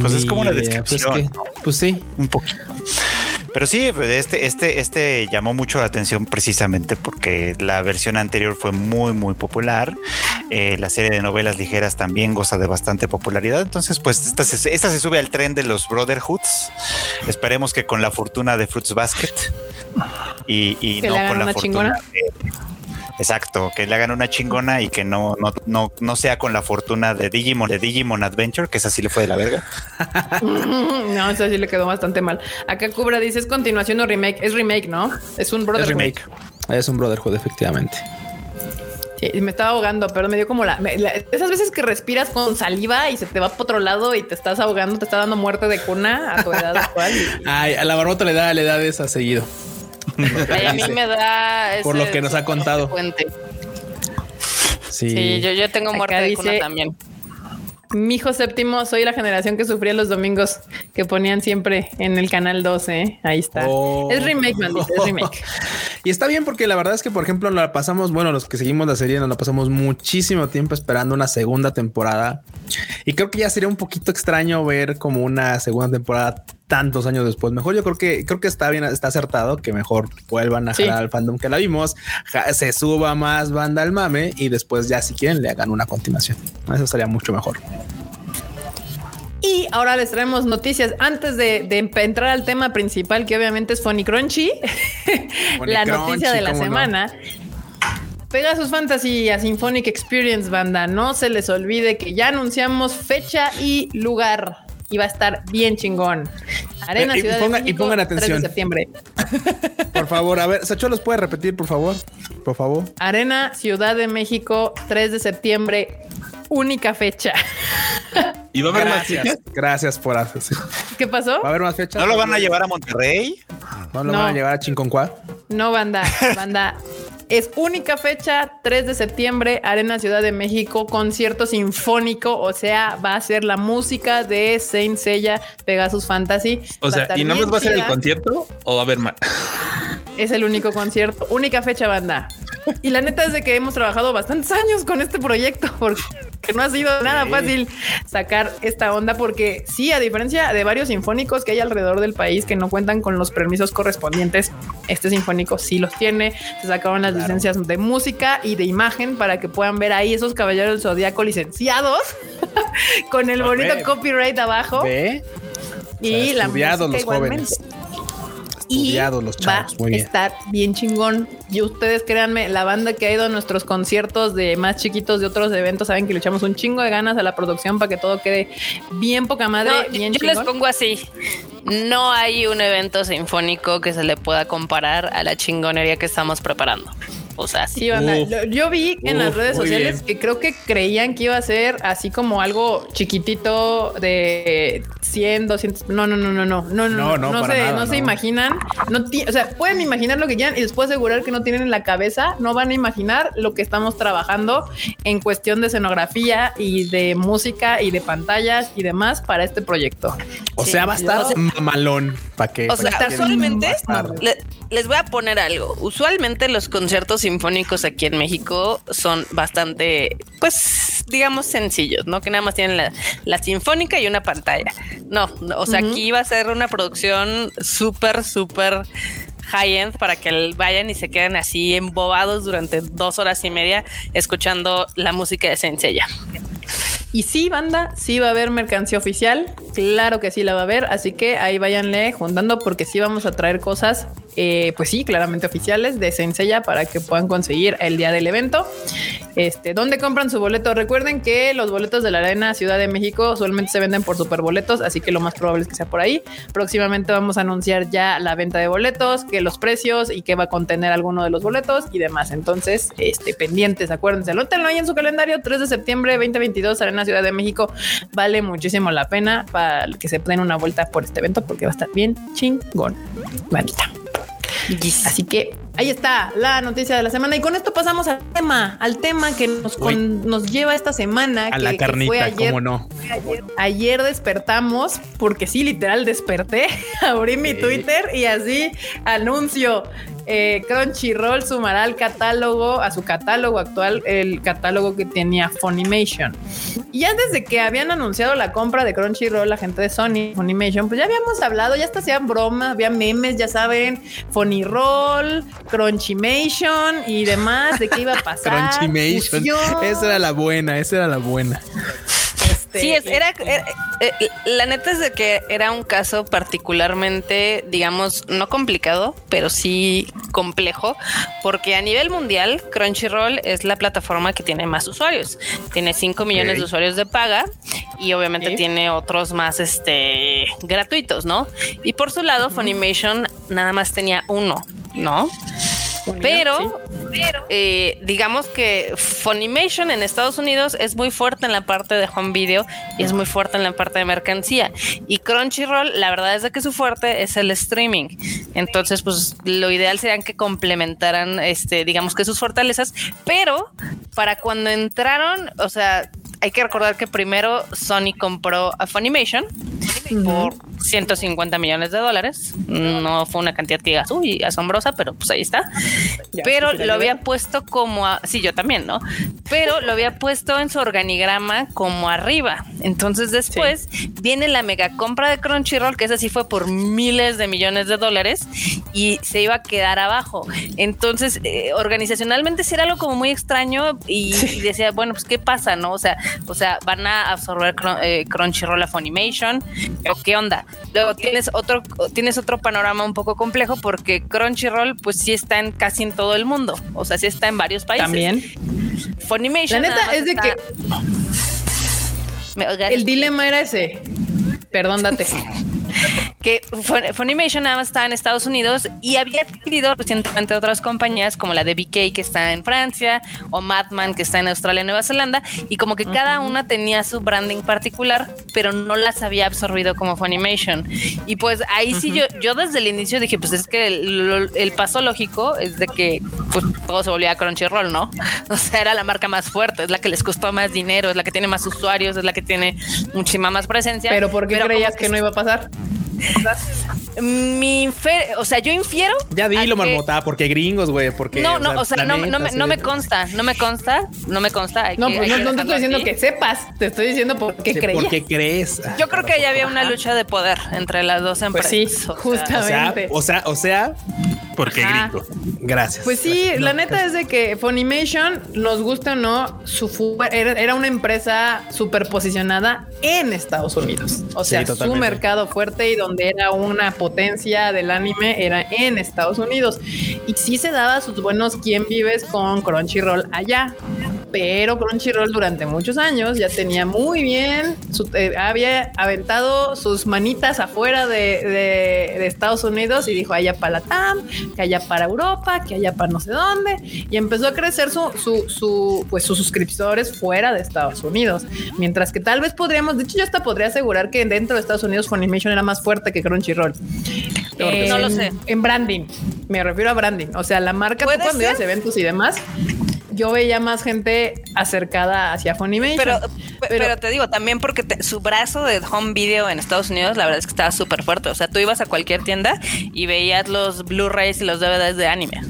Pues es como idea. Pues, descripción, que- pues sí. Un poquito. Pero sí, pues, este, este, este llamó mucho la atención precisamente porque la versión anterior fue muy, muy popular. Eh, la serie de novelas ligeras también goza de bastante popularidad. Entonces, pues esta se, esta se sube al tren de los Brotherhoods. Esperemos que con la fortuna de Fruits Basket y, y no con la una fortuna de- Exacto, que le hagan una chingona y que no, no, no, no sea con la fortuna de Digimon, de Digimon Adventure, que esa sí le fue de la verga. No, eso sí le quedó bastante mal. Acá Cubra dice es continuación o remake. Es remake, ¿no? Es un brother. Es remake. Es un Brotherhood, efectivamente. Sí, me estaba ahogando, pero me dio como la, me- la- esas veces que respiras con saliva y se te va para otro lado y te estás ahogando, te está dando muerte de cuna a tu edad actual. Ay, a la barbota le da, le da de esa seguido. Ay, a mí me da. Por lo que nos ha contado. Sí. Sí, yo, yo tengo Acá muerte de cuna dice- también. Mi hijo séptimo, soy la generación que sufría los domingos que ponían siempre en el canal 12. Ahí está. Oh. Es remake, maldita, es remake. Y está bien porque la verdad es que, por ejemplo, la pasamos, bueno, los que seguimos la serie nos la pasamos muchísimo tiempo esperando una segunda temporada. Y creo que ya sería un poquito extraño ver como una segunda temporada tantos años después. Mejor yo creo que creo que está bien, está acertado que mejor vuelvan a Sí. jalar al fandom que la vimos, ja- se suba más banda al mame y después ya si quieren le hagan una continuación. Eso estaría mucho mejor. Y ahora les traemos noticias antes de, de entrar al tema principal, que obviamente es Funny Crunchy. Funny la Crunchy, noticia de la cómo no. semana. Pegasus Fantasy a Symphonic Experience, banda. No se les olvide que ya anunciamos fecha y lugar. Y va a estar bien chingón. Arena Eh, y Ciudad ponga- de y México, pongan 3 de atención. septiembre. Por favor, a ver, Sacho, ¿los puede repetir, por favor? Por favor. Arena Ciudad de México, 3 de septiembre. Única fecha. Y va a haber más fechas. gracias por hacer. sí. ¿Qué pasó? ¿Va a haber más fechas? ¿No lo van a llevar a Monterrey? ¿No lo No. van a llevar a Chinconcuá? No, banda, banda. Es única fecha, 3 de septiembre, Arena Ciudad de México, concierto sinfónico, o sea, va a ser la música de Saint Seiya Pegasus Fantasy. O sea, ¿y no más va a ser el concierto o va a haber más? Es el único concierto, única fecha, banda. Y la neta es de que hemos trabajado bastantes años con este proyecto porque no ha sido nada fácil sacar esta onda porque sí, a diferencia de varios sinfónicos que hay alrededor del país que no cuentan con los permisos correspondientes, este sinfónico sí los tiene. Se sacaron las licencias de música y de imagen para que puedan ver ahí esos caballeros del zodiaco licenciados con el bonito copyright abajo ¿Ve? y O sea, la música los igualmente. jóvenes. Y Estudiados los chavos, va a bien. estar bien chingón. Y ustedes créanme, la banda que ha ido a nuestros conciertos de más chiquitos de otros eventos saben que le echamos un chingo de ganas a la producción para que todo quede bien poca madre, No, bien yo les chingón. pongo así. No hay un evento sinfónico que se le pueda comparar a la chingonería que estamos preparando. O sea, sí. Sí, banda. Uf. Lo- Yo vi en las redes sociales bien. que creo que creían que iba a ser así como algo chiquitito de 100, 200. No, no, no, no, no, no, no, No, no, no, se, nada, no se no. imaginan. No ti- o sea, pueden imaginar lo que quieran y después asegurar que no tienen en la cabeza. No van a imaginar lo que estamos trabajando en cuestión de escenografía y de música y de pantallas y demás para este proyecto. O Sí. sea, va a estar mamalón para que. O sea, usualmente les voy a poner algo. Usualmente los conciertos sinfónicos aquí en México son bastante, pues, digamos, sencillos, ¿no? Que nada más tienen la, la sinfónica y una pantalla. No, no, o sea, aquí va a ser una producción súper, súper high-end para que vayan y se queden así embobados durante dos horas y media escuchando la música de Senseiya. Y sí, banda, sí va a haber mercancía oficial. Claro que sí la va a haber. Así que ahí váyanle juntando porque sí vamos a traer cosas, eh, pues sí, claramente oficiales de Senseiya para que puedan conseguir el día del evento. Este, ¿dónde compran su boleto? Recuerden que los boletos de la Arena Ciudad de México usualmente se venden por superboletos, así que lo más probable es que sea por ahí. Próximamente vamos a anunciar ya la venta de boletos, que los precios y qué va a contener alguno de los boletos y demás. Entonces, este, pendientes, acuérdense, anótenlo ahí en su calendario, 3 de septiembre 2022, Arena Ciudad de México. Vale muchísimo la pena para que se den una vuelta por este evento porque va a estar bien chingón. Bandita. Así que ahí está la noticia de la semana. Y con esto pasamos al tema, al tema que nos, con- nos lleva esta semana. A que- la que fue carnita, ayer. cómo no. Ayer despertamos, porque sí, literal desperté, abrí mi. Twitter y así anuncio. Eh, Crunchyroll sumará al catálogo, a su catálogo actual, el catálogo que tenía Funimation. Y antes de que habían anunciado la compra de Crunchyroll, la gente de Sony, Funimation, pues ya habíamos hablado, ya hasta hacían bromas, había memes, ya saben, Funnyroll, Crunchymation y demás, de qué iba a pasar. Crunchymation. fusión, Esa era la buena, esa era la buena. Este, Sí, es- era, era- eh, la neta es de que era un caso particularmente, digamos, no complicado, pero sí complejo, porque a nivel mundial Crunchyroll es la plataforma que tiene más usuarios. Tiene 5 millones de usuarios de paga y obviamente tiene otros más este gratuitos, ¿no? Y por su lado, Funimation nada más tenía uno, ¿no? Pero, pero eh, digamos que Funimation en Estados Unidos es muy fuerte en la parte de home video y es muy fuerte en la parte de mercancía. Y Crunchyroll, la verdad es de que su fuerte es el streaming. Entonces, pues lo ideal sería que complementaran, este, digamos que sus fortalezas. Pero para cuando entraron, o sea, hay que recordar que primero Sony compró a Funimation por 150 millones de dólares. No fue una cantidad que digas, uy, asombrosa, pero pues ahí está. Ya, pero lo había ver. puesto como, a- sí, yo también, ¿no? Pero lo había puesto en su organigrama como arriba. Entonces después viene la mega compra de Crunchyroll, que esa sí fue por miles de millones de dólares y se iba a quedar abajo. Entonces, eh, organizacionalmente sí era algo como muy extraño y, y decía, bueno, pues qué pasa, ¿no? O sea, o sea, van a absorber eh, Crunchyroll a Funimation qué onda. Luego tienes otro tienes otro panorama un poco complejo porque Crunchyroll pues sí está en casi en todo el mundo, o sea, sí está en varios países. También. Funimation La neta es de está- que el dilema era ese. Perdón, date. que Fun- Funimation nada más estaba en Estados Unidos y había adquirido recientemente otras compañías como la de BK que está en Francia o Madman que está en Australia y Nueva Zelanda y como que cada una tenía su branding particular pero no las había absorbido como Funimation. Y pues ahí sí yo yo desde el inicio dije pues es que el, el paso lógico es de que pues todo se volvía a Crunchyroll no o sea era la marca más fuerte es la que les costó más dinero es la que tiene más usuarios es la que tiene muchísima más presencia Pero ¿por qué como creías que no iba a pasar? Mm-hmm. Mi infer- o sea, yo infiero. Ya dilo, que- marmota, porque gringos, güey, porque. No, no, o sea, no, no me, sí, no me consta, no me consta, no me consta. hay No, que- pues no, que no te estoy diciendo así. que sepas, te estoy diciendo por qué Sí, creías. ¿Por qué crees? Yo creo que ya había una lucha de poder entre las dos Pues empresas. sí, o sea, justo. O sea, o sea, o sea, Porque Ajá. gringo. gracias. Pues sí, Gracias. la neta es de que Funimation, nos gusta o no, su era, una empresa súper posicionada en Estados Unidos. O Sí, sea, su mercado fuerte y donde era una potencia del anime era en Estados Unidos. Y sí se daba sus buenos quién vives con Crunchyroll allá. Pero Crunchyroll durante muchos años ya tenía muy bien, eh, había aventado sus manitas afuera de, Estados Unidos y dijo allá para la TAM, que allá para Europa, que allá para no sé dónde, y empezó a crecer su, su, pues sus suscriptores fuera de Estados Unidos, mientras que tal vez podríamos, de hecho yo hasta podría asegurar que dentro de Estados Unidos Funimation era más fuerte que Crunchyroll. no lo sé. En branding, me refiero a branding, o sea, la marca tú cuando ibas eventos y demás, yo veía más gente acercada hacia Funimation. Pero, pero, te digo, también porque su brazo de home video en Estados Unidos, la verdad es que estaba súper fuerte. O sea, tú ibas a cualquier tienda y veías los Blu-rays y los DVDs de anime.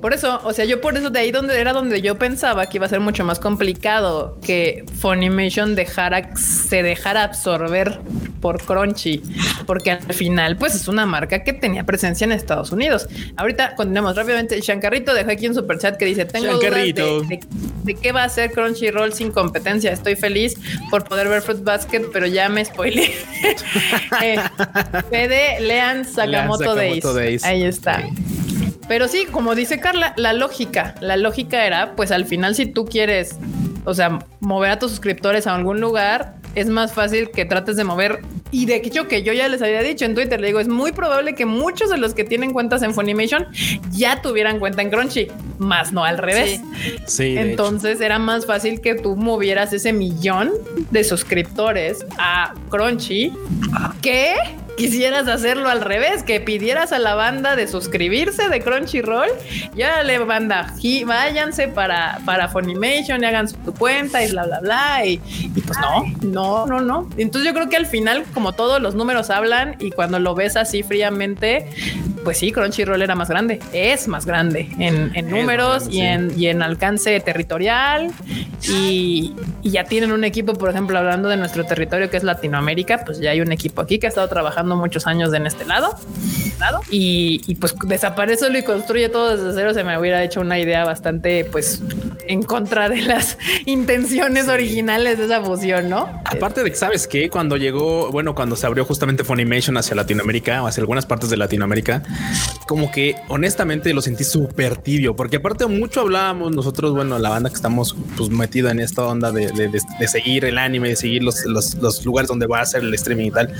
Por eso, o sea, yo por eso de ahí donde era donde yo pensaba que iba a ser mucho más complicado que Funimation dejara, se dejara absorber por Crunchy, porque al final, pues es una marca que tenía presencia en Estados Unidos. Ahorita continuamos rápidamente. Shankarrito dejó aquí un super chat que dice: Tengo dudas de, qué va a hacer Crunchyroll sin competencia. Estoy feliz por poder ver Fruit Basket, pero ya me spoilé. eh, Fede, lean Sakamoto, Days. Ahí está. Pero sí, como dice Carla, la lógica, la lógica era, pues al final si tú quieres, o sea, mover a tus suscriptores a algún lugar, es más fácil que trates de mover. Y de hecho, que yo ya les había dicho en Twitter, le digo, es muy probable que muchos de los que tienen cuentas en Funimation ya tuvieran cuenta en Crunchy, más no al revés. Sí. Entonces era más fácil que tú movieras ese millón de suscriptores a Crunchy que quisieras hacerlo al revés, que pidieras a la banda de suscribirse de Crunchyroll, ya le banda, váyanse para, para Funimation y hagan su cuenta y bla, bla, bla. Y, y, pues no, no, no, no. Entonces yo creo que al final, como todos los números hablan y cuando lo ves así fríamente, pues sí, Crunchyroll era más grande, es más grande en, números y, en, y en alcance territorial. Y, y ya tienen un equipo, por ejemplo, hablando de nuestro territorio que es Latinoamérica, pues ya hay un equipo aquí que ha estado trabajando muchos años en este lado. Y, y, pues desaparece y construye todo desde cero. Se me hubiera hecho una idea bastante, pues, en contra de las intenciones originales de esa fusión, ¿no? Aparte de que sabes que cuando llegó, bueno, cuando se abrió justamente Funimation hacia Latinoamérica o hacia algunas partes de Latinoamérica, como que honestamente lo sentí súper tibio, porque aparte mucho hablábamos nosotros, bueno, la banda que estamos pues metida en esta onda de, seguir el anime, de seguir los, los, lugares donde va a ser el streaming y tal.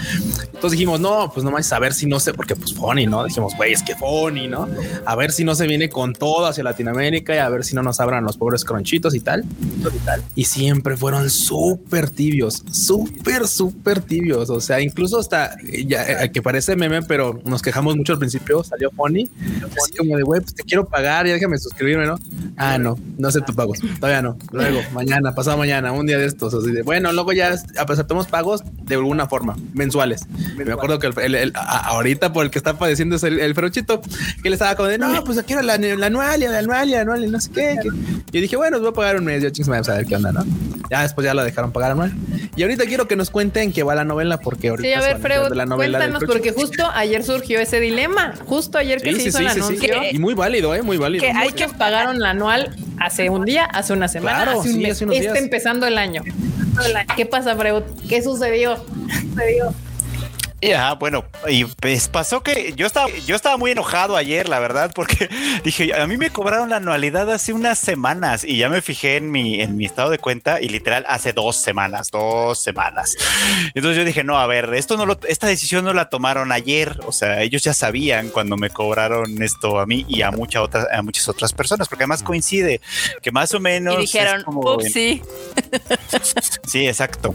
Entonces dijimos, no, pues no más a ver si no sé, porque pues Funny, ¿no? Dijimos, güey, es que Funny, ¿no? A ver si no se viene con todo hacia Latinoamérica y a ver si no nos abran los pobres cronchitos y tal. Y, tal. y siempre fueron súper tibios, súper, súper tibios. O sea, incluso hasta ya eh, que parece meme, pero nos quejamos mucho al principio. Salió Funny, así como de güey, pues te quiero pagar y déjame suscribirme, ¿no? Ah, no, no acepto pagos. Todavía no. Luego, mañana, pasado mañana, un día de estos. Así de bueno, luego ya aceptamos pagos de alguna forma, mensuales. Me acuerdo que el, ahorita por el que está padeciendo es el, el ferochito, que le estaba como de no, pues quiero la, la anual, la anual, la anual, y no sé qué. Yo dije, bueno, os voy a pagar un mes. Yo chingos, me voy a ver qué onda, ¿no? Ya después ya lo dejaron pagar anual. Y ahorita quiero que nos cuenten qué va la novela, porque ahorita. Sí, a ver, Freud, cuéntanos, porque justo ayer surgió ese dilema. Justo ayer que se hizo el anuncio. Y muy válido, ¿eh? Muy válido. Que hay que pagaron la anual hace un día, hace una semana, claro, hace un mes. Está empezando el año. ¿Qué pasa, Freud? ¿Qué sucedió? sucedió? Ya, bueno, y pues pasó que yo estaba, yo estaba muy enojado ayer, la verdad, porque dije, a mí me cobraron la anualidad hace unas semanas y ya me fijé en mi, en mi estado de cuenta y literal hace dos semanas, dos semanas. Entonces yo dije, no, a ver, esto no lo, esta decisión no la tomaron ayer, o sea, ellos ya sabían cuando me cobraron esto a mí y a muchas otras, a muchas otras personas, porque además coincide que más o menos. Y dijeron, sí. Sí, exacto.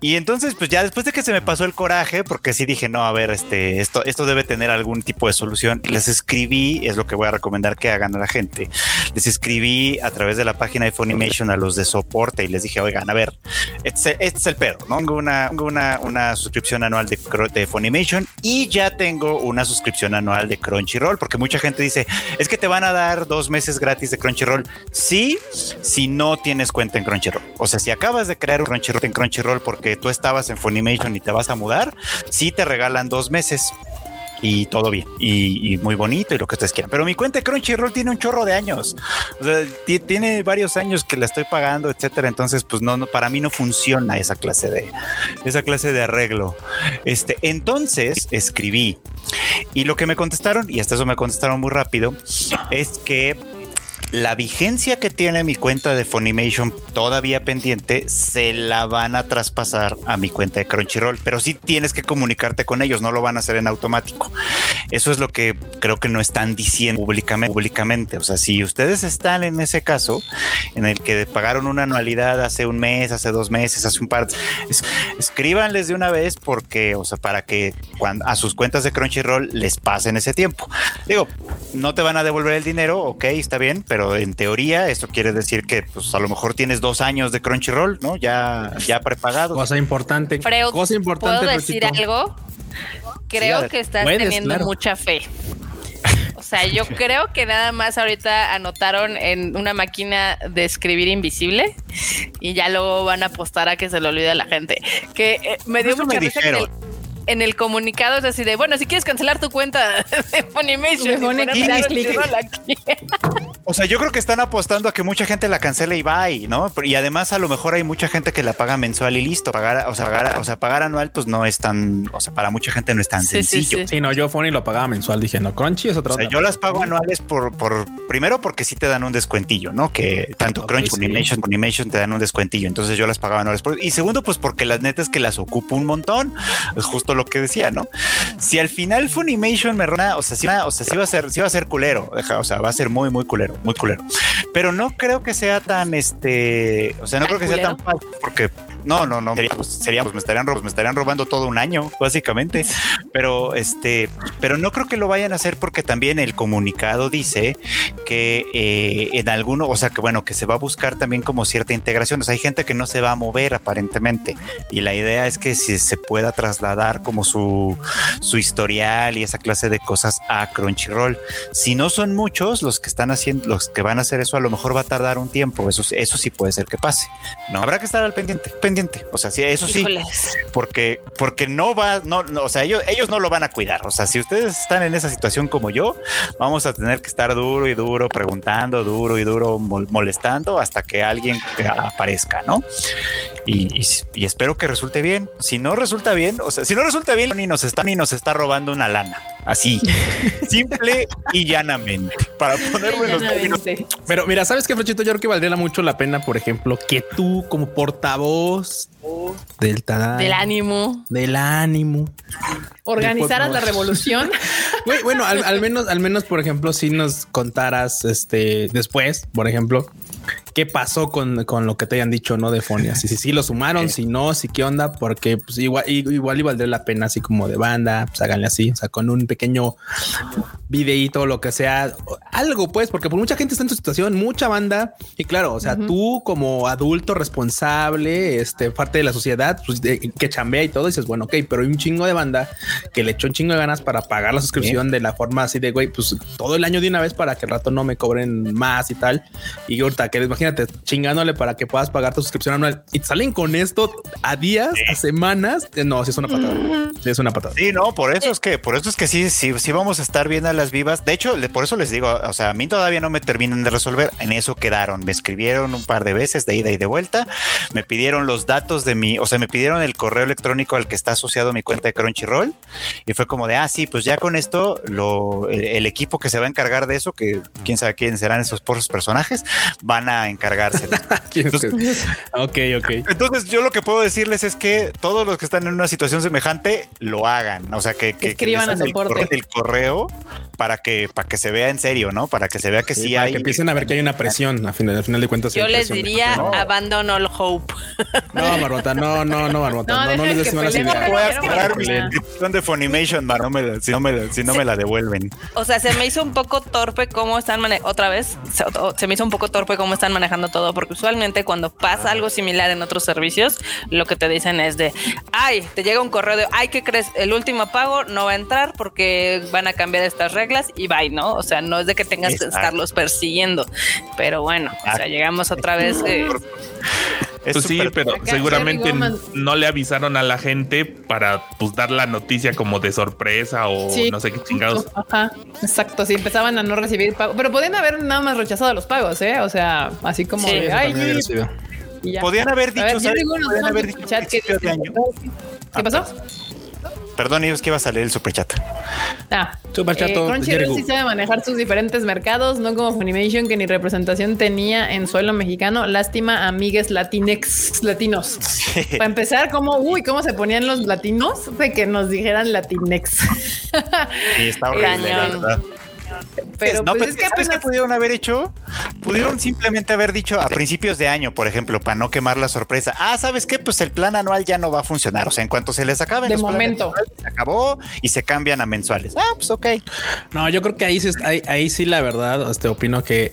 Y entonces, pues ya después de que se me pasó el coraje, porque sí dije, no, a ver, este, esto, esto debe tener algún tipo de solución. Les escribí, es lo que voy a recomendar que hagan a la gente. Les escribí a través de la página de Funimation a los de soporte y les dije, oigan, a ver, este, este es el perro, ¿no? Tengo una, una, una suscripción anual de, de Funimation y ya tengo una suscripción anual de Crunchyroll, porque mucha gente dice, es que te van a dar dos meses gratis de Crunchyroll. Sí, si no tienes cuenta en Crunchyroll. O sea, si acabas de crear un Crunchyroll en Crunchyroll porque tú estabas en Funimation y te vas a mudar, sí te regalan dos meses y todo bien y, muy bonito y lo que ustedes quieran. Pero mi cuenta Crunchyroll tiene un chorro de años. O tiene varios años que la estoy pagando, etcétera. Entonces, pues no, para mí no funciona esa clase de esa clase de arreglo. Este, entonces escribí y lo que me contestaron y hasta eso me contestaron muy rápido es que la vigencia que tiene mi cuenta de Funimation todavía pendiente, se la van a traspasar a mi cuenta de Crunchyroll, pero sí tienes que comunicarte con ellos, no lo van a hacer en automático. Eso es lo que creo que no están diciendo públicamente. O sea, si ustedes están en ese caso, en el que pagaron una anualidad hace un mes, hace dos meses, hace un par, es, escríbanles de una vez porque, o sea, para que a sus cuentas de Crunchyroll les pasen ese tiempo. Digo, no te van a devolver el dinero, ok, está bien, pero en teoría esto quiere decir que pues a lo mejor tienes dos años de Crunchyroll, ¿no? Ya, ya prepagado. Cosa importante. cosa importante. ¿Puedo decir algo? Creo que estás teniendo mucha fe. O sea, yo creo que nada más ahorita anotaron en una máquina de escribir invisible y ya luego van a apostar a que se lo olvide a la gente. Que eh, me dio mucha risa que en el comunicado es así de, bueno, si quieres cancelar tu cuenta de Funimation, O sea, yo creo que están apostando a que mucha gente la cancele y va ¿no? Y además a lo mejor hay mucha gente que la paga mensual y listo. Pagar, o sea, pagar, o sea, pagar anual pues no es tan, o sea, para mucha gente no es tan sencillo. Sí, no, yo Funny lo pagaba mensual, dije, no, Crunchy es otra. O sea, yo las pago anuales por, por, primero porque sí te dan un descuentillo, ¿no? Que tanto Crunchy Funimation, Funimation te dan un descuentillo. Entonces yo las pagaba anuales. Y segundo, pues porque las netas que las ocupo un montón. Es justo lo que decía, ¿no? Si al final Funimation me rona, o sea, si, o sea, sí va a ser, sí va a ser culero, o sea, va a ser muy, muy culero, muy culero. Pero no creo que sea tan, este, o sea, no creo que sea tan fácil porque no, no, no, sería, pues, pues, me estarían, me estarían robando todo un año, básicamente. Pero este, pero no creo que lo vayan a hacer porque también el comunicado dice que eh, en alguno, o sea, que bueno, que se va a buscar también como cierta integración. O sea, hay gente que no se va a mover aparentemente y la idea es que si se pueda trasladar como su, su historial y esa clase de cosas a Crunchyroll. Si no son muchos los que están haciendo, los que van a hacer eso, a lo mejor va a tardar un tiempo. Eso, eso sí puede ser que pase. No habrá que estar al pendiente o sea, sí, eso sí, porque, porque no va, no, o sea, ellos, ellos no lo van a cuidar. O sea, si ustedes están en esa situación como yo, vamos a tener que estar duro y duro preguntando, duro y duro molestando hasta que alguien aparezca, ¿no? Y, espero que resulte bien. Si no resulta bien, o sea, si no resulta bien, ni nos está ni nos está robando una lana. Así, simple y llanamente. Para ponerlo en los Pero mira, ¿sabes qué, Flochito? Yo creo que valdría mucho la pena, por ejemplo, que tú como portavoz del Del ánimo. Del ánimo. Organizaras la revolución. bueno, al, menos, al menos, por ejemplo, si nos contaras este después, por ejemplo, qué pasó con, lo que te hayan dicho, ¿no? De Fonia. Si sí, sí, lo sumaron, si no, si qué onda, porque pues igual, igual y valdría la pena así como de banda, pues háganle así, o sea, con un pequeño videíto, lo que sea, algo pues, porque por mucha gente está en tu situación, mucha banda, y claro, o sea, tú como adulto responsable, este, parte de la sociedad, pues que chambea y todo, dices, bueno, ok, pero hay un chingo de banda que le echó un chingo de ganas para pagar la suscripción de la forma así de, güey, pues todo el año de una vez para que el rato no me cobren más y tal, y ahorita que imagínate chingándole para que puedas pagar tu suscripción anual y salen con esto a días, a semanas. Eh, no, si es una patada. Sí, es una patada. Sí, no, por eso es que, por eso es que sí, sí, sí vamos a estar bien a las vivas. De hecho, por eso les digo, o sea, a mí todavía no me terminan de resolver. En eso quedaron. Me escribieron un par de veces de ida y de vuelta. Me pidieron los datos de mi, o sea, me pidieron el correo electrónico al que está asociado mi cuenta de Crunchyroll y fue como de, ah, sí, pues ya con esto, lo, el, equipo que se va a encargar de eso, que quién sabe quién serán esos por personajes, van a encargarse. ok, ok. Entonces yo lo que puedo decirles es que todos los que están en una situación semejante lo hagan, o sea, que, que, escriban el, correo, el correo para que para que se vea en serio, ¿no? Para que se vea que sí, hay. Que empiecen a ver que hay una presión, a final, final de cuentas. Yo les diría abandon all hope. No, Marmota, no, no, no, Marmota, no, no, les des malas ideas. Voy a esperar mi descripción de Funimation, no me si, no me, si no me la devuelven. O sea, se me hizo un poco torpe cómo están manejando, otra vez, se, se me hizo un poco torpe cómo están manejando todo porque usualmente cuando pasa algo similar en otros servicios, lo que te dicen es de, ay, te llega un correo de, ay, ¿qué crees? El último pago no va a entrar porque van a cambiar estas reglas y bye, ¿no? O sea, no es de que tengas que estarlos persiguiendo, pero bueno, o sea, llegamos otra vez. Eh, pues sí, pero seguramente no le avisaron a la gente para pues dar la noticia como de sorpresa o no sé qué chingados. Ajá, exacto. Si empezaban a no recibir pago, pero podían haber nada más rechazado los pagos, ¿eh? O sea, así como Podían haber dicho, ¿sabes? Podían haber dicho chat que ¿Qué pasó? Perdón, es que iba a salir el superchat. Ah, Superchat, eh, Crunchyroll sí sabe manejar sus diferentes mercados, no como Funimation que ni representación tenía en suelo mexicano. Lástima, amigues latinex, latinos. Para empezar, ¿cómo, uy, cómo se ponían los latinos? De que nos dijeran latinex. Sí, está horrible, la verdad. Pero no, pues pero es que ¿sabes qué apenas- pudieron haber hecho? Pudieron simplemente haber dicho a principios de año, por ejemplo, para no quemar la sorpresa. Ah, ¿sabes qué? Pues el plan anual ya no va a funcionar. O sea, en cuanto se les acaben De momento. se acabó y se cambian a mensuales. Ah, pues ok. No, yo creo que ahí sí, ahí, ahí sí la verdad, este, opino que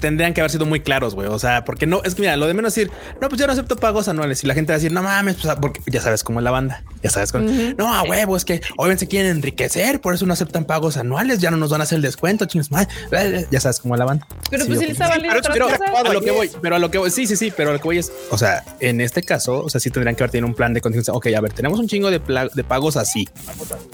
tendrían que haber sido muy claros, güey. O sea, porque no, es que mira, lo de menos decir, no, pues yo no acepto pagos anuales y la gente va a decir, no mames, pues, porque ya sabes cómo es la banda, ya sabes cómo. No, a huevo, es que obviamente se quieren enriquecer, por eso no aceptan pagos anuales, ya no nos van a hacer el descuento, chingos. Ya sabes cómo es la banda. Pero Sí, pues si opino. les pero Pero a lo que voy, pero a lo que voy, sí, sí, sí, pero a lo que voy es, o sea, en este caso, o sea, sí tendrían que haber tenido un plan de contingencia. Ok, a ver, tenemos un chingo de, pagos así.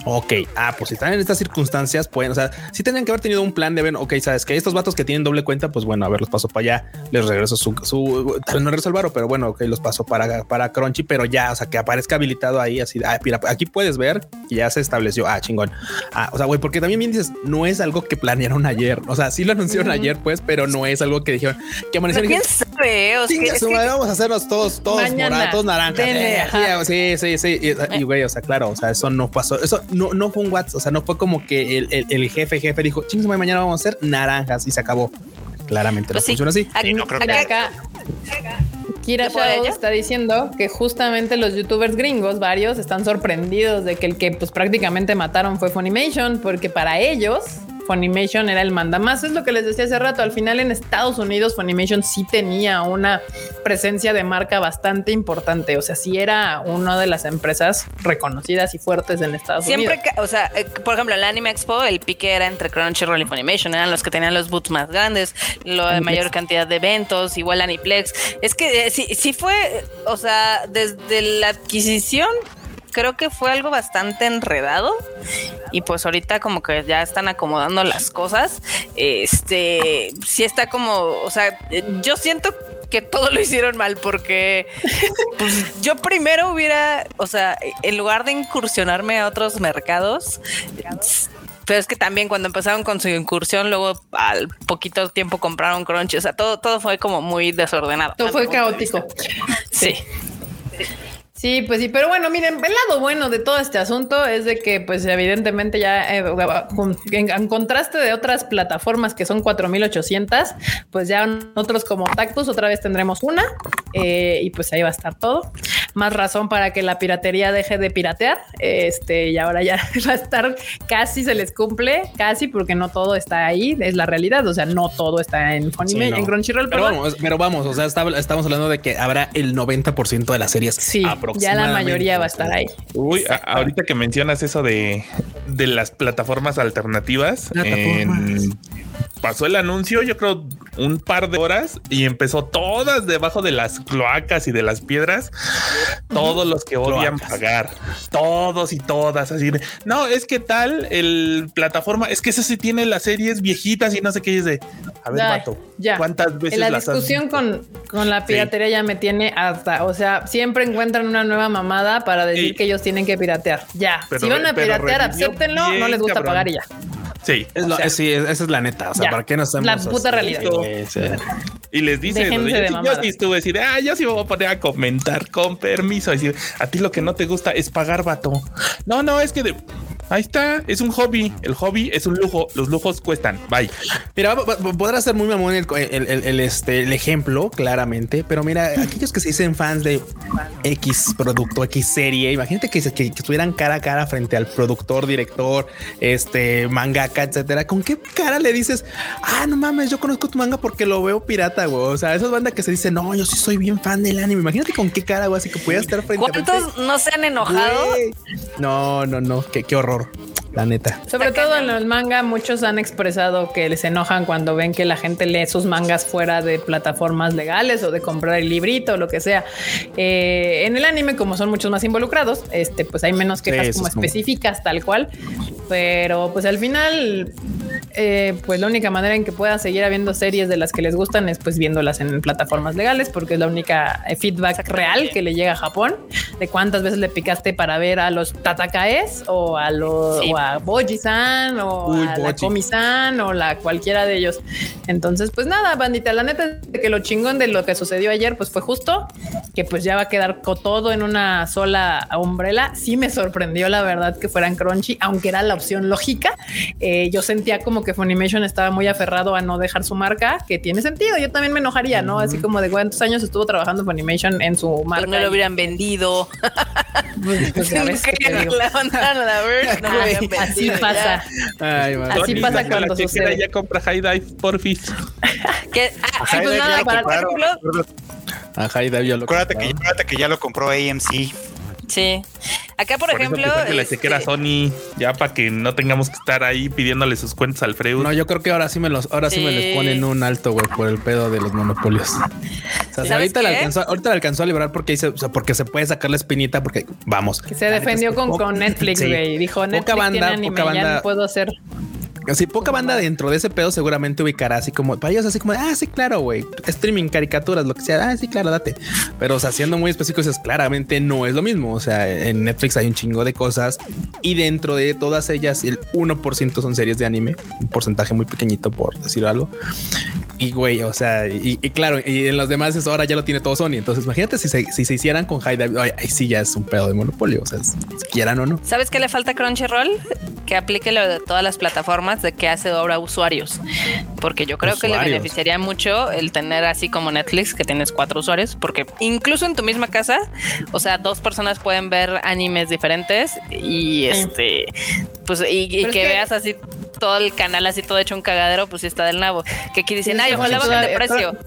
Ok, ah, pues si están en estas circunstancias, pueden, o sea, sí tendrían que haber tenido un plan de ver, ok, sabes que estos vatos que tienen doble cuenta, pues bueno, a ver, los paso para allá, les regreso su, su tal vez no regreso el varo, pero bueno, ok, los paso para, para Crunchy, pero ya, o sea, que aparezca habilitado ahí, así, ah, mira, aquí puedes ver que ya se estableció, ah, chingón. Ah, o sea, güey, porque también bien dices, no es algo que planearon ayer, o sea, sí lo anunciaron ayer, pues, pero no es algo que dijeron, que amanecieron quién sabe, o sea, es que- vamos a hacernos todos, todos Mañana. morados, todos naranjas. Eh, sí, sí, sí. Y, y, güey, o sea, claro, o sea, eso no pasó. Eso no, no fue un WhatsApp. O sea, no fue como que el, el, el jefe, jefe dijo, chingos, mañana vamos a hacer naranjas y se acabó. Claramente Pues no sí. funciona así. Aquí- no creo que- acá- acá Kira ¿De por Shadow ella? está diciendo que justamente los youtubers gringos, varios, están sorprendidos de que el que pues prácticamente mataron fue Funimation, porque para ellos Funimation era el mandamás. Es lo que les decía hace rato. Al final en Estados Unidos Funimation sí tenía una presencia de marca bastante importante. O sea, sí era una de las empresas reconocidas y fuertes en Estados Siempre, Unidos. que, o sea, eh, por ejemplo, en la Anime Expo, el pique era entre Crunchyroll y Funimation, eran los que tenían los boots más grandes, la mayor cantidad de eventos, igual Aniplex. Es que eh, sí, sí fue, eh, o sea, desde la adquisición, creo que fue algo bastante enredado y pues ahorita como que ya están acomodando las cosas. Este, sí está como, o sea, yo siento que todo lo hicieron mal porque pues, yo primero hubiera, o sea, en lugar de incursionarme a otros mercados, pero es que también cuando empezaron con su incursión, luego al poquito tiempo compraron Crunchy, o sea, todo, todo fue como muy desordenado. Todo fue caótico. Sí. Sí, pues sí, pero bueno, miren, el lado bueno de todo este asunto es de que, pues evidentemente ya eh, en, en contraste de otras plataformas que son 4800, pues ya nosotros como Tactus otra vez tendremos una eh, y pues ahí va a estar todo. Más razón para que la piratería deje de piratear. Este y ahora ya va a estar casi se les cumple, casi porque no todo está ahí, es la realidad. O sea, no todo está en Sí, no. en Crunchyroll, Pero perdón. vamos, pero vamos, o sea, está- estamos hablando de que habrá el 90% de las series. Sí, ya la mayoría va a estar ahí. Uy, a- ahorita que mencionas eso de, de las plataformas alternativas, Plataformas. en- pasó el anuncio, yo creo, un par de horas y empezó todas debajo de las cloacas y de las piedras, todos los que odian Cloacas. pagar, todos y todas, así de, no, es que tal, el plataforma, es que eso sí tiene las series viejitas y no sé qué, y es de, a ver, Ay, vato, ya. ¿cuántas veces En la las has discusión con, con la piratería ya me tiene hasta, o sea, siempre encuentran una nueva mamada para decir que ellos tienen que piratear. Ya, Pero si van a piratear, acéptenlo, no les gusta cabrón. pagar y ya. Sí. Es lo- O sea, es- sí, es- esa es la neta. O sea, ya. ¿para qué nos hacemos La así? puta realidad. Sí, sí. Y les dice, yo, de sí estuve decir, ah, yo sí me voy a poner a comentar con permiso. Decir, a ti lo que no te gusta es pagar vato. No, no, es que de- ahí está, es un hobby. El hobby es un lujo. Los lujos cuestan. Bye. Mira, podrá ser muy mamón el, el- el- el, este, el ejemplo, claramente, pero mira, aquellos que se dicen fans de X producto, X serie, imagínate que, se- que, que estuvieran cara a cara frente al productor, director, este, mangaka, etcétera. ¿Con qué cara le dices, ah, no mames, yo conozco tu manga porque lo veo pirata, güey? O sea, esas bandas que se dicen, no, yo sí soy bien fan del anime. Imagínate con qué cara, güey, así que pudiera estar frente a frente. ¿Cuántos no se han enojado? Güey. No, no, no, qué, qué horror, amor. La neta. Sobre todo en el manga, muchos han expresado que les enojan cuando ven que la gente lee sus mangas fuera de plataformas legales o de comprar el librito o lo que sea. Eh, en el anime, como son muchos más involucrados, este, pues hay menos quejas Sí, como es específicas, tal cual. Pero pues al final, eh, pues la única manera en que puedan seguir habiendo series de las que les gustan es pues viéndolas en plataformas legales, porque es la única eh, feedback real que le llega a Japón de cuántas veces le picaste para ver a los Tatakaes o a los Sí. o a Boji-san o Uy, a la. Komi-san o la cualquiera de ellos. Entonces, pues nada, bandita, la neta es de que lo chingón de lo que sucedió ayer, pues fue justo que pues ya va a quedar todo en una sola umbrella. Sí me sorprendió la verdad que fueran Crunchy, aunque era la opción lógica. Eh, yo sentía como que Funimation estaba muy aferrado a no dejar su marca, que tiene sentido. Yo también me enojaría, ¿no? Así como de cuántos años estuvo trabajando Funimation en su Pues marca. no lo hubieran vendido. pues, pues, Que la la no Así, pasa. Ay. Así Tony, pasa cuando sucede. Ya compra High Dive, porfis. ya. Que, ah, pues ya nada, para por ejemplo, Ajá, y David ya lo Acuérdate que, acuérdate que ya lo compró AMC. Sí. Acá, por, Por, ejemplo, eso que la este, chequera Sony, ya para que no tengamos que estar ahí pidiéndole sus cuentas al Freud. No, yo creo que ahora sí me los, ahora sí, me les ponen un alto, güey, por el pedo de los monopolios. O sea, ¿Sabes ahorita le alcanzó, ahorita le alcanzó a liberar porque dice, o sea, porque se puede sacar la espinita, porque vamos. Que se defendió con, con Netflix, Sí. güey. Dijo, Netflix Poca banda, tiene anime, poca ya no puedo hacer. Así poca banda dentro de ese pedo seguramente ubicará así como para ellos así como ah sí claro güey streaming caricaturas lo que sea ah sí claro date pero o sea siendo muy específicos es claramente no es lo mismo o sea en Netflix hay un chingo de cosas y dentro de todas ellas el 1% son series de anime un porcentaje muy pequeñito por decir algo. Y güey o sea y, y claro y en los demás es ahora ya lo tiene todo Sony entonces imagínate si se, si se hicieran con High Dive ay, ahí sí ya es un pedo de monopolio o sea si quieran o no. ¿Sabes qué le falta a Crunchyroll? Que aplique lo de todas las plataformas de que hace ahora usuarios. Porque yo creo que le beneficiaría mucho el tener así como Netflix, que tienes cuatro usuarios, porque incluso en tu misma casa, o sea, dos personas pueden ver animes diferentes y este, pues, y, y Pero es que, que- veas así todo el canal así todo hecho un cagadero, pues sí está del nabo. Que aquí dicen, Sí, ay, ojalá bajen de precio.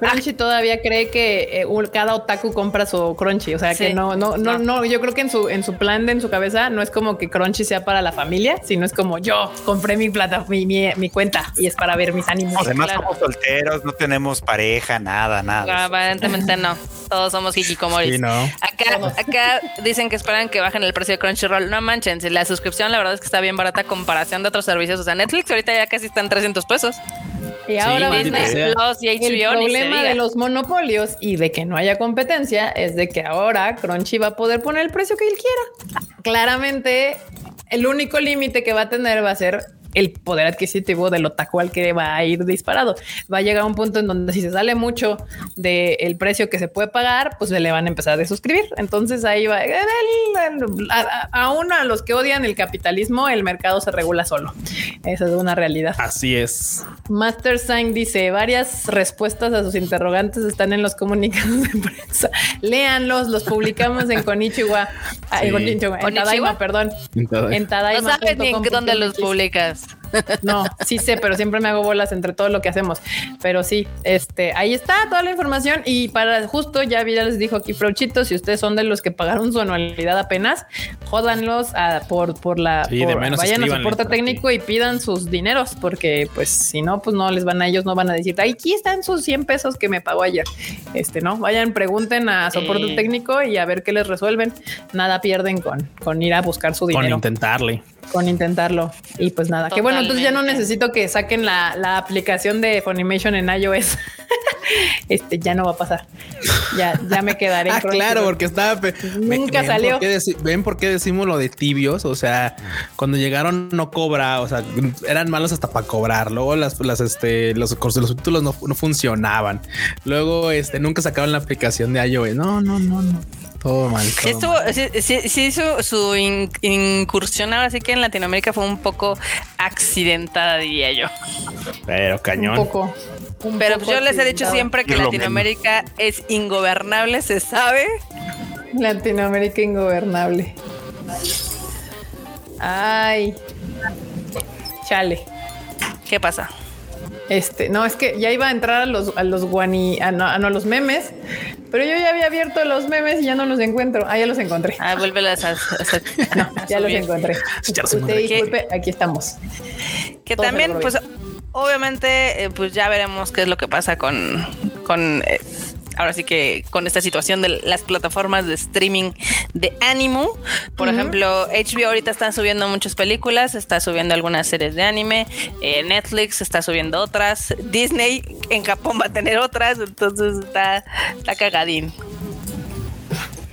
Crunchy todavía cree que eh, un- cada otaku compra su Crunchy. O sea Sí. que no, no, no, No. no. Yo creo que en su, en su plan de en su cabeza no es como que Crunchy sea para la familia, sino es como yo compré mi plata, mi, mi, mi cuenta y es para ver mis animes. Además claro. somos solteros, no tenemos pareja, nada, nada. Aparentemente no. Todos somos hikikomoris. Sí, no. Acá, acá dicen que esperan que bajen el precio de Crunchyroll. No manchen, si la suscripción la verdad es que está bien barata a comparación de otros servicios. O sea, Netflix ahorita ya casi están 300 pesos. Y ahora Sí, sea. Plus y El HBO se problema de los monopolios y de que no haya competencia es de que ahora Crunchy va a poder poner el precio que él quiera. Claramente, el único límite que va a tener va a ser el poder adquisitivo del otaku al que va a ir disparado. Va a llegar a un punto en donde si se sale mucho del precio que se puede pagar, pues se le van a empezar a desuscribir. Entonces ahí va. el- a- a- Aún a los que odian el capitalismo, el mercado se regula solo. Esa es una realidad. así es Master Sign dice varias respuestas a sus interrogantes están en los comunicados de prensa. Léanlos, los publicamos en Konichiwa. En Sí. Konichiwa, en ¿Konichiwa? Tadaima, perdón. En No Tadaima. sabes ni en dónde los publicas. podcast. No, sí sé, pero siempre me hago bolas entre todo lo que hacemos. Pero sí, este, ahí está toda la información. Y para justo ya ya les dijo aquí Frochito, si ustedes son de los que pagaron su anualidad apenas, jódanlos a- por, por la Sí, de menos vayan a soporte técnico y pidan sus dineros, porque pues si no, pues no les van a ellos, no van a decir, "Ay, aquí están sus 100 pesos que me pagó ayer. Este, no, vayan, pregunten a soporte técnico y a ver qué les resuelven. Nada pierden con, con ir a buscar su con dinero intentarle con intentarlo. Y pues nada, que bueno, entonces ya no necesito que saquen la, la aplicación de Funimation en iOS. este ya no va a pasar. Ya, ya me quedaré. Ah, claro, porque estaba. pe- Nunca ven salió. por ven por qué decimos lo de tibios. O sea, cuando llegaron no cobra, o sea, eran malos hasta para cobrar. Luego las, las, este, los, los subtítulos no, no funcionaban. Luego, este, nunca sacaron la aplicación de iOS. No, no, no, no. Todo mal. Sí, estuvo, mal. sí, sí, sí, su, su in- incursión ahora sí que en Latinoamérica fue un poco accidentada, diría yo. Pero un cañón. poco. un Pero pues poco yo les he dicho siempre que Latinoamérica es ingobernable, se sabe. Latinoamérica ingobernable. Ay. Chale. ¿Qué pasa? Este, no, es que ya iba a entrar a los, a los guani, a, no, a no, los memes, pero yo ya había abierto los memes y ya no los encuentro. Ah, ya los encontré. Ah, vuélvelas a, a- a- No, ya los encontré. Ya los Usted encontré. disculpe, aquí estamos. Que también, pues, obviamente, eh, pues ya veremos qué es lo que pasa con, con eh, ahora sí que con esta situación de las plataformas de streaming de ánimo. Por ejemplo, HBO ahorita está subiendo muchas películas, está subiendo algunas series de anime, eh, Netflix está subiendo otras, Disney en Japón va a tener otras, entonces está, está cagadín.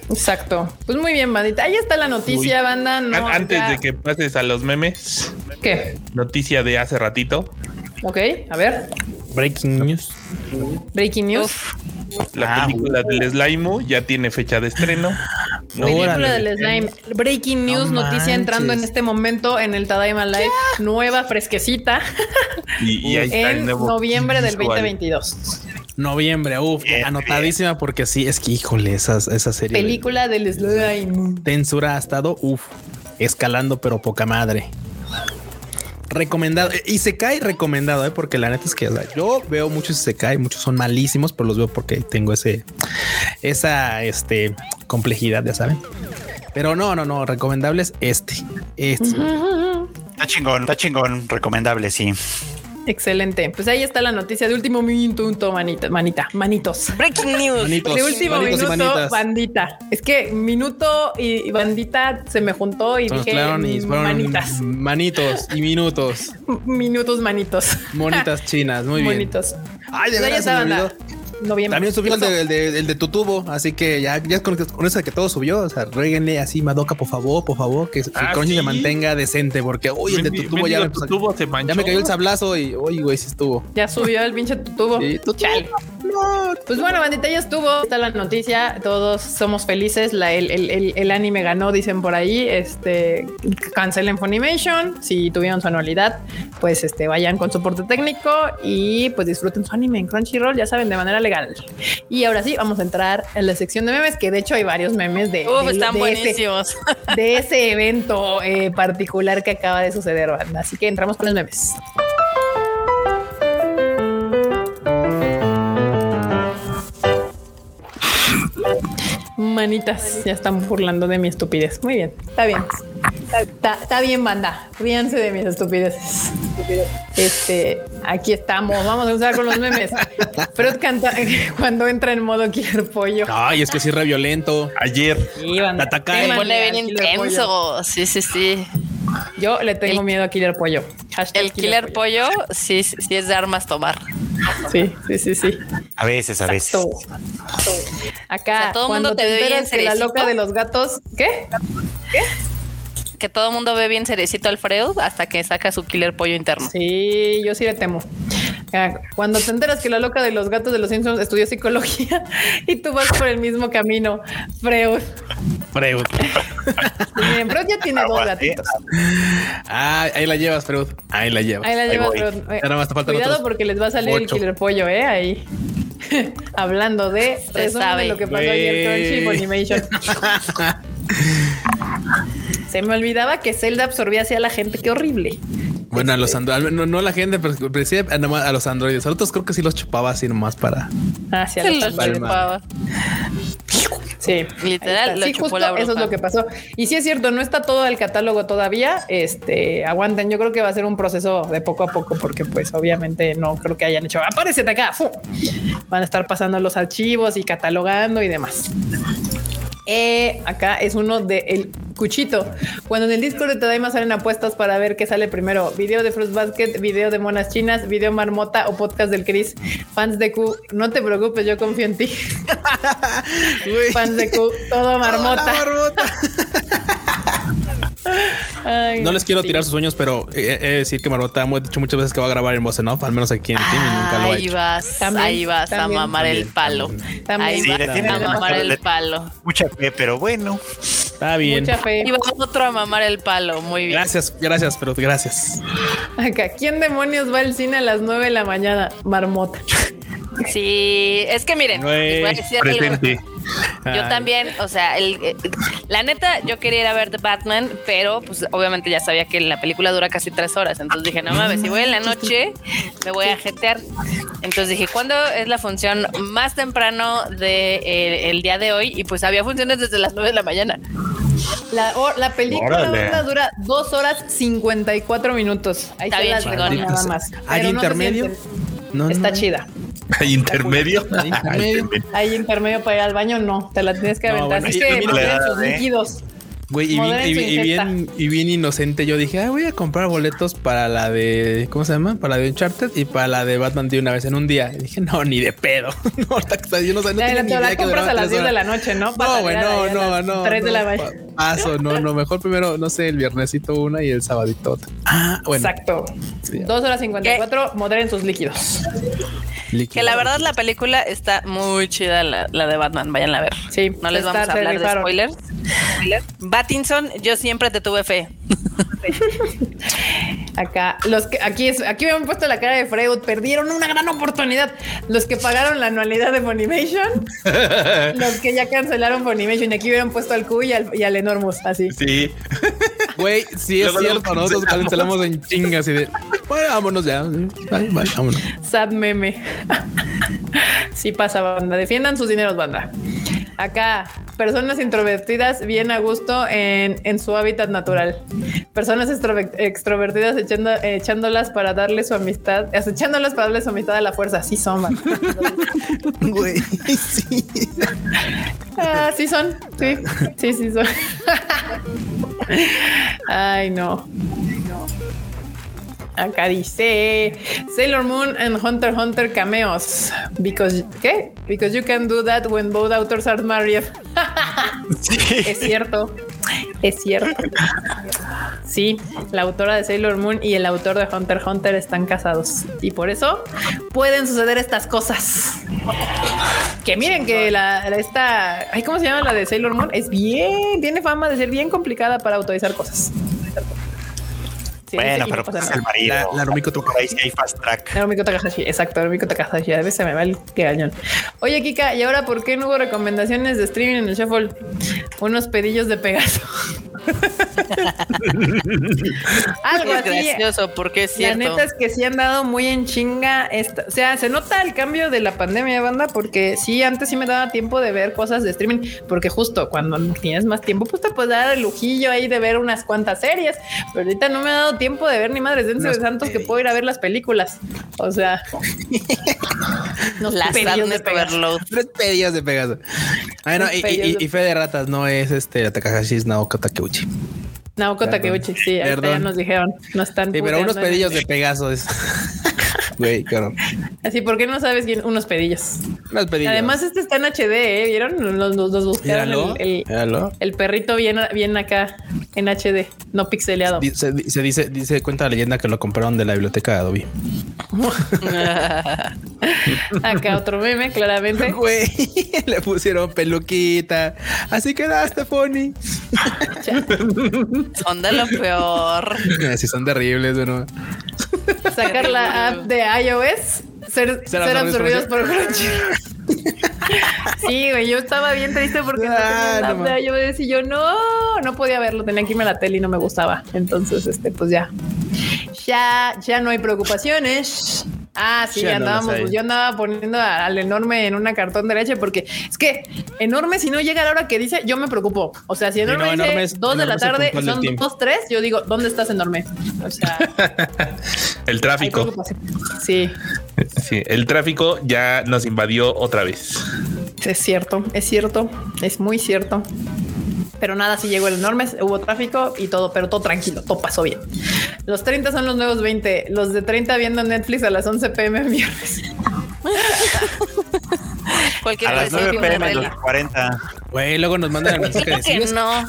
Exacto. Pues muy bien, bandita. Ahí está la noticia, banda. No, Antes ya- de que pases a los memes, ¿Qué? noticia de hace ratito. Ok, a ver. Breaking news. Breaking news. La Ah, película del Slime ya tiene fecha de estreno. ¿no? Película Órale. del slime. Breaking news, No noticia entrando en este momento en el Tadaima Live. Nueva, fresquecita. Y, y ahí está el en nuevo noviembre del visual. 2022. Noviembre, uff, Bien, anotadísima porque sí, es que híjole, esas, esa serie. de Película del slime. Tensura ha estado, uff, escalando, pero poca madre. Recomendado. Y se cae recomendado, ¿eh? porque la neta es que o sea, yo veo muchos se cae, muchos son malísimos, pero los veo porque tengo ese, esa este, complejidad, ya saben. Pero no, no, no, recomendables este. Este. Está chingón, está chingón, recomendable, sí. Excelente. Pues ahí está la noticia de último minuto, manita, manita, manitos. Breaking news. Manitos, De último minuto, bandita. Es que minuto y, bandita se me juntó y dije y fueron manitas. manitos y minutos. Minutos, manitos. Monitas chinas, muy bien. Bonitos. Ay, de Pues veras, Noviembre. También subió el de, el de- el de tu tubo, así que ya, ya con, con eso de que todo subió, o sea, réguenle así, Madoka, por favor, por favor, que, Ah, Crunchy ¿sí? se mantenga decente, porque uy, el de tu tubo ya, me ya cayó el sablazo y uy, güey, sí estuvo. Ya subió el pinche tubo. Sí, tu Chale. Pues bueno, bandita, ya estuvo. Está la noticia. Todos somos felices. La, el, el- el- el anime ganó, dicen por ahí. Este cancelen Funimation. Si tuvieron su anualidad, pues este vayan con soporte técnico y pues disfruten su anime en Crunchyroll, ya saben, de manera legal. Y ahora sí, vamos a entrar en la sección de memes, que de hecho hay varios memes de, Uf, de- están de ese- buenísimos. de ese evento eh, particular que acaba de suceder, banda. Así que entramos con los memes. Manitas, ya están burlando de mi estupidez. Muy bien, está bien. Está, está- está bien, banda. Ríanse de mis estupideces. Este, aquí estamos. Vamos a empezar con los memes. Freud canta cuando entra en modo killer pollo. Ay, es que sí, re violento. Ayer. Sí, banda. Ataca, Se pone bien intenso. Sí, sí, sí. Yo le tengo El- miedo a Killer Pollo. Hashtag El killer pollo sí, sí sí es de armas tomar. Sí, sí, sí, sí. A veces, a veces. Exacto. Acá, O sea, todo el cuando mundo te te ve bien que la cerecito. loca de los gatos, ¿qué? Que todo el mundo ve bien cerecito al Freud hasta que saca su killer pollo interno. Sí, yo sí le temo. Cuando te enteras que la loca de los gatos de los Simpsons estudió psicología y tú vas por el mismo camino, Freud. Freud. Miren, Freud ya tiene dos gatitos. Ah, ahí la llevas, Freud. Ahí la llevas. Ahí la llevas. Freud. Eh, nada más te Cuidado otros porque les va a salir el killer pollo, ¿eh? Ahí. Hablando de de sabe. lo que pasó ayer con Güey. Funimation. Se me olvidaba que Zelda absorbía hacia la gente. Qué horrible. Bueno, a los androides, no, no a la gente, pero, pero sí a, los androides. A otros creo que sí los chupaba así nomás para. Hacia Se los lo androides. chupaba. Sí, Literal, lo Sí, chupó justo la eso es lo que pasó. Y sí es cierto, no está todo el catálogo todavía. Este, aguanten. Yo creo que va a ser un proceso de poco a poco, porque pues obviamente no creo que hayan hecho. Aparecete acá. ¡Fu! Van a estar pasando los archivos y catalogando y demás. Eh, acá es uno de el cuchito. Cuando en el Discord de Tadaima salen apuestas para ver qué sale primero: video de Fruit Basket, video de monas chinas, video marmota o podcast del Chris. Fans de Q, no te preocupes, yo confío en ti. Fans de Q, todo marmota. Hola, marmota. Ay, No les quiero sí. tirar sus sueños, pero he de decir que Marmota hemos dicho muchas veces que va a grabar en voz en off, al menos aquí en el team y nunca lo ha Ahí hecho. vas, También, ahí vas a mamar el palo. También. Ahí Sí, vas a mamar el palo. Mucha fe, pero bueno. Está bien. Mucha fe. Y va otro a mamar el palo. Muy bien. Gracias, gracias, pero gracias. Acá, ¿quién demonios va al cine a las 9 de la mañana? Marmota. Sí, es que miren, les voy a decir algo. Presente. Yo también, o sea, el, eh, la neta, yo quería ir a ver The Batman, pero pues obviamente ya sabía que la película dura casi tres horas. Entonces dije, no mames, si voy en la noche, me voy a jetear. Entonces dije, ¿cuándo es la función más temprano del de, eh, el día de hoy? Y pues había funciones desde las nueve de la mañana. La, la película dura 2 horas 54 minutos. Ahí Está se bien las nada más. ¿Hay no intermedio? No, está no. chida. ¿Hay intermedio? Hay intermedio. Hay intermedio para ir al baño, no, te la tienes que No, aventar. bueno, es que moderen mira, sus ¿eh? Güey, y, bien, y, bien, y bien inocente, yo dije, ah, voy a comprar boletos para la de, ¿cómo se llama? Para la de Uncharted y para la de Batman de una vez en un día. Y dije, no, ni de pedo. no, yo no, sé, no Ya, tenía te ni la idea que compras duraba a las tres 10 de la noche, ¿no? No, güey, no, no, no. 3 de no, la mañana. pa- Paso, no, no. Mejor primero, no sé, el viernesito una y el sabadito otra. Ah, bueno. Exacto. Sí. 2 horas 54, moderen sus líquidos. líquido. Que la verdad la película está muy chida, la, la de Batman. Vayan a ver. Sí, No les vamos a hablar de spoilers. Battinson, yo siempre te tuve fe. Acá, los que aquí es, aquí me han puesto la cara de Freud, perdieron una gran oportunidad. Los que pagaron la anualidad de Funimation, los que ya cancelaron Funimation, y aquí hubieran puesto al Q y al, y al Enormous, así. Sí. Güey, sí es cierto, nosotros cancelamos. cancelamos en chingas y de, bueno, vámonos ya. Bye, bye, vámonos. Sad meme. sí pasa, banda. Defiendan sus dineros, banda. Acá, personas introvertidas bien a gusto en, en su hábitat natural. Personas extrover- extrovertidas echando, echándolas para darle su amistad, eh, echándolas para darle su amistad a la fuerza. Sí son. Güey, sí. Ah, sí son. Sí, sí, sí son. Ay, no. Acá dice Sailor Moon and Hunter x Hunter cameos. Because ¿qué? Because you can do that when both authors are married. Es cierto. Es cierto. Sí, la autora de Sailor Moon y el autor de Hunter x Hunter están casados. Y por eso pueden suceder estas cosas. Que miren que la, la- esta, ay, ¿cómo se llama la de Sailor Moon? Es bien, tiene fama de ser bien complicada para autorizar cosas. Sí, Bueno, pero no pues es el marido. La- la Rumiko sí hay fast track. Narumiko Takahashi, exacto, Narumiko Takahashi. A veces se me va el cañón. Oye, Kika, ¿y ahora por qué no hubo recomendaciones de streaming en el Shuffle? Unos pedillos de Pegaso. Algo Es así. gracioso porque es La cierto. neta es que sí han dado muy en chinga esta. O sea, se nota el cambio de la pandemia, banda, porque sí, antes sí me daba tiempo de ver cosas de streaming, porque justo cuando tienes más tiempo, pues te puedes dar el lujillo ahí de ver unas cuantas series. Pero ahorita no me ha dado tiempo de ver ni madres de Unas santos que puedo ir a ver las películas. O sea, unos La pedillos de Pegaso. Tres pedillas de Pegaso. Ay, no, y, y, y fe de ratas no es este Takahashi, es Naoko Takeuchi. Naoko. Takeuchi, sí, ahorita ya nos dijeron, no están. Sí, pero unos pedillos de Pegaso. Güey, claro. Así, ¿por qué no sabes quién? Unos pedillos. Unos pedillos. Además, este está en HD, ¿eh? ¿Vieron? Los, los, los buscaron Míralo. el- el, perrito bien, bien acá en HD, no pixeleado. Se, se dice, dice, cuenta la leyenda que lo compraron de la biblioteca de Adobe. Acá otro meme, claramente. Güey, le pusieron peluquita. Así quedaste, Pony. Son de lo peor. Si son terribles, bueno. Sacar la app de iOS, ser, ser, absorbidos absorbidos por- Crunchyroll. Sí, güey, yo estaba bien triste porque no Ah, tenía no app de iOS y yo no, no podía verlo, tenía que irme a la tele y no me gustaba. Entonces, este, pues ya, ya, ya no hay preocupaciones. Ah, sí, Ya no andábamos, hay. yo andaba poniendo al enorme en una cartón de leche porque es que enorme, si no llega a la hora que dice, yo me preocupo. O sea, si no, enorme dice Enorme es- dos de la tarde, son tiempo. dos, tres, yo digo, ¿dónde estás enorme? O sea, El tráfico. Sí, Sí, el tráfico ya nos invadió otra vez. es cierto, es cierto, es muy cierto. Pero nada, sí llegó el enorme, hubo tráfico y todo, pero todo tranquilo, todo pasó bien. Los 30 son los nuevos 20, los de 30 viendo Netflix a las 11 pm en viernes. Cualquier A las cosa 9 que pm, los duele. 40. Güey, luego nos mandan el mensaje de Que ¿sigues? no.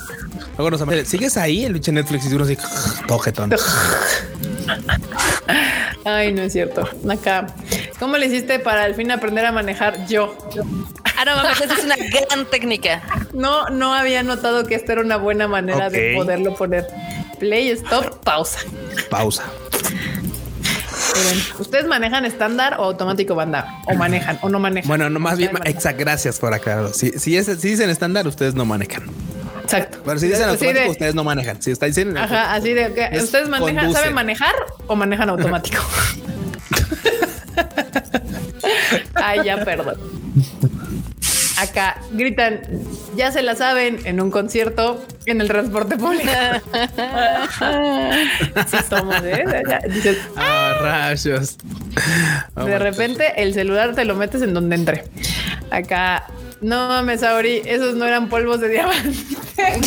Luego nos mandan, ¿sigues ahí? El pinche Netflix y uno así, todo jetón. Ay, no es cierto. Acá, ¿cómo le hiciste para al fin aprender a manejar yo? Ah, no mames, esa es una gran técnica. No, no había notado que esta era una buena manera de poderlo poner. Play, stop, pausa. Pausa. Miren, ¿Ustedes manejan estándar o automático banda? ¿O manejan o no manejan? Bueno, no más bien, exacto, gracias por aclararlo. Si, si, es, si dicen estándar, ustedes no manejan. Exacto. Bueno, si dicen automático, de- ustedes no manejan. Si está diciendo Ajá, así de que Es ustedes manejan. ¿saben manejar o manejan automático? Ay, ya, perdón. Acá gritan, ya se la saben, en un concierto en el transporte público. sí somos, ¿eh? Dices, Ah, rayos. De repente el celular te lo metes en donde entre. Acá, no mames, Auri, esos no eran polvos de diamante.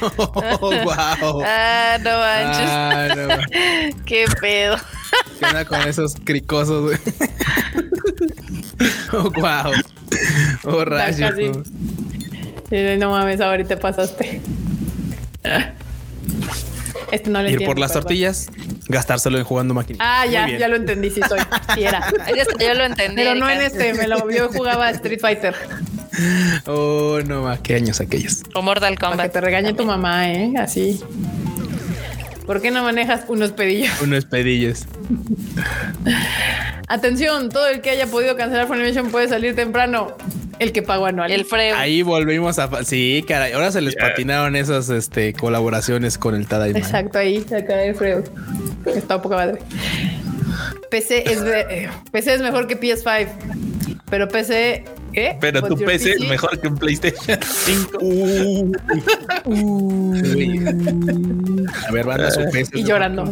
Oh, wow. Ah, no manches. Ah, no. Qué pedo. ¿Qué onda con esos cricosos, güey? Wow. Oh, rayos. no mames, Auri, te pasaste. Este no le Ir entiendo, por las perdón. tortillas, gastárselo en jugando maquinita. Ah, ya, ya lo entendí, sí soy. Sí era. Yo lo entendí. Pero no en este, me lo yo jugaba Street Fighter. Oh, no, ma, qué años aquellos. O Mortal Para que Kombat. te regañe tu mamá, ¿eh? Así. ¿Por qué no manejas unos pedillos? Unos pedillos. Atención, todo el que haya podido cancelar Funimation puede salir temprano. El que pagó anual. El freo. Ahí volvimos a. Sí, caray. Ahora se les patinaron esas este, colaboraciones con el Tadaima. Exacto, ahí, acá el freo. Está poca madre. PC es, PC es mejor que PS5. Pero PC. ¿Qué? Pero What's tu PC es mejor que un PlayStation 5. A ver, banda su PC. Y llorando.